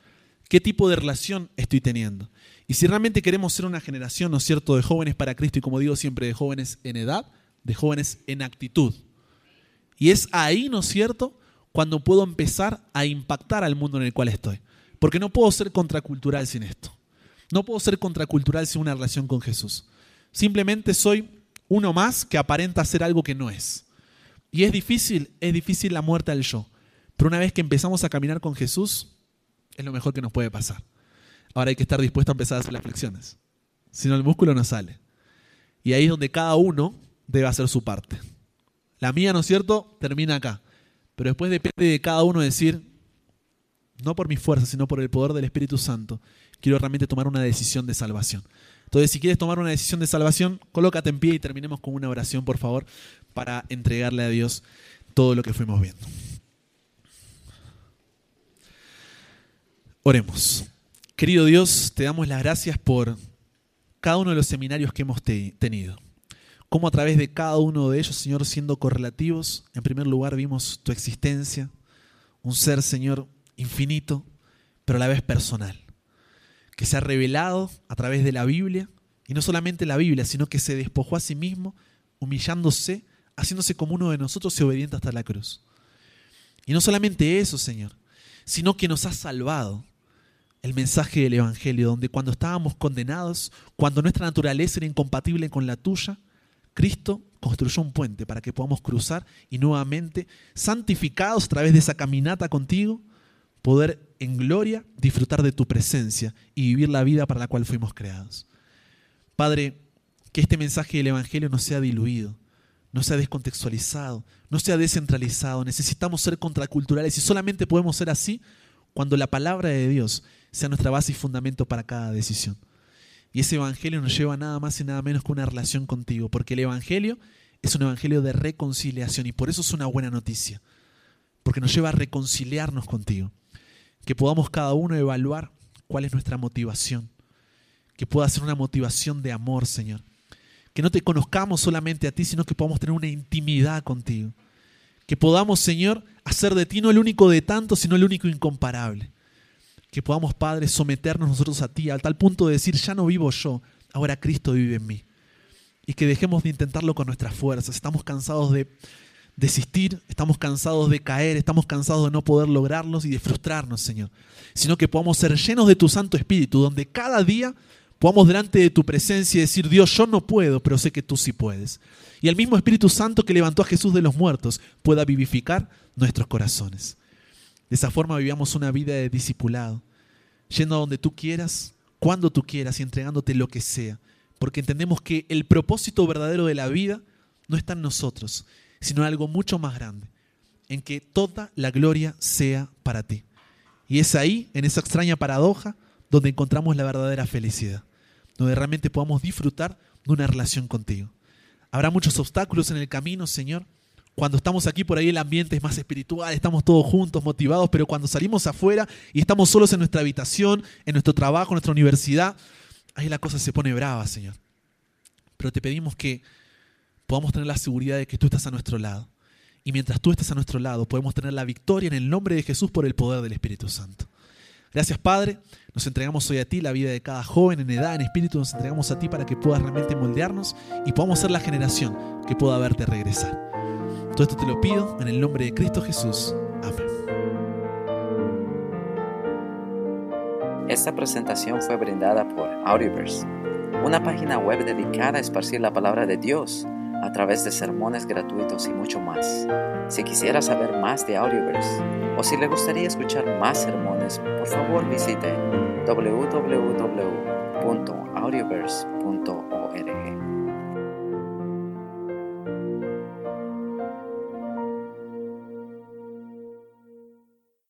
qué tipo de relación estoy teniendo. Y si realmente queremos ser una generación, ¿no es cierto?, de jóvenes para Cristo y como digo siempre, de jóvenes en edad, de jóvenes en actitud. Y es ahí, ¿no es cierto?, cuando puedo empezar a impactar al mundo en el cual estoy. Porque no puedo ser contracultural sin esto. No puedo ser contracultural sin una relación con Jesús. Simplemente soy uno más que aparenta ser algo que no es. Y es difícil, es difícil la muerte al yo. Pero una vez que empezamos a caminar con Jesús, es lo mejor que nos puede pasar. Ahora hay que estar dispuesto a empezar a hacer las flexiones. Si no, el músculo no sale. Y ahí es donde cada uno debe hacer su parte. La mía, ¿no es cierto?, termina acá. Pero después depende de cada uno decir, no por mi fuerza, sino por el poder del Espíritu Santo, quiero realmente tomar una decisión de salvación. Entonces, si quieres tomar una decisión de salvación, colócate en pie y terminemos con una oración, por favor, para entregarle a Dios todo lo que fuimos viendo. Oremos. Querido Dios, te damos las gracias por cada uno de los seminarios que hemos tenido cómo a través de cada uno de ellos, Señor, siendo correlativos, en primer lugar vimos tu existencia, un ser, Señor, infinito, pero a la vez personal, que se ha revelado a través de la Biblia, y no solamente la Biblia, sino que se despojó a sí mismo, humillándose, haciéndose como uno de nosotros y obediente hasta la cruz. Y no solamente eso, Señor, sino que nos ha salvado el mensaje del Evangelio, donde cuando estábamos condenados, cuando nuestra naturaleza era incompatible con la tuya, Cristo construyó un puente para que podamos cruzar y nuevamente, santificados a través de esa caminata contigo, poder en gloria disfrutar de tu presencia y vivir la vida para la cual fuimos creados. Padre, que este mensaje del Evangelio no sea diluido, no sea descontextualizado, no sea descentralizado. Necesitamos ser contraculturales y solamente podemos ser así cuando la palabra de Dios sea nuestra base y fundamento para cada decisión. Y ese evangelio nos lleva nada más y nada menos que una relación contigo, porque el evangelio es un evangelio de reconciliación y por eso es una buena noticia, porque nos lleva a reconciliarnos contigo, que podamos cada uno evaluar cuál es nuestra motivación, que pueda ser una motivación de amor, Señor, que no te conozcamos solamente a ti, sino que podamos tener una intimidad contigo, que podamos, Señor, hacer de ti no el único de tanto, sino el único incomparable que podamos, Padre, someternos nosotros a ti, al tal punto de decir, ya no vivo yo, ahora Cristo vive en mí. Y que dejemos de intentarlo con nuestras fuerzas. Estamos cansados de desistir, estamos cansados de caer, estamos cansados de no poder lograrlos y de frustrarnos, Señor. Sino que podamos ser llenos de tu Santo Espíritu, donde cada día podamos delante de tu presencia decir, Dios, yo no puedo, pero sé que tú sí puedes. Y el mismo Espíritu Santo que levantó a Jesús de los muertos pueda vivificar nuestros corazones. De esa forma vivíamos una vida de discipulado, yendo a donde tú quieras, cuando tú quieras y entregándote lo que sea, porque entendemos que el propósito verdadero de la vida no está en nosotros, sino en algo mucho más grande, en que toda la gloria sea para ti. Y es ahí, en esa extraña paradoja, donde encontramos la verdadera felicidad, donde realmente podamos disfrutar de una relación contigo. Habrá muchos obstáculos en el camino, Señor. Cuando estamos aquí por ahí el ambiente es más espiritual, estamos todos juntos, motivados, pero cuando salimos afuera y estamos solos en nuestra habitación, en nuestro trabajo, en nuestra universidad, ahí la cosa se pone brava, Señor. Pero te pedimos que podamos tener la seguridad de que tú estás a nuestro lado. Y mientras tú estés a nuestro lado, podemos tener la victoria en el nombre de Jesús por el poder del Espíritu Santo. Gracias, Padre. Nos entregamos hoy a ti, la vida de cada joven en edad, en espíritu, nos entregamos a ti para que puedas realmente moldearnos y podamos ser la generación que pueda verte regresar. Todo esto te lo pido en el nombre de Cristo Jesús. Amén. Esta presentación fue brindada por Audioverse, una página web dedicada a esparcir la palabra de Dios a través de sermones gratuitos y mucho más. Si quisiera saber más de Audioverse o si le gustaría escuchar más sermones, por favor visite www.audioverse.org.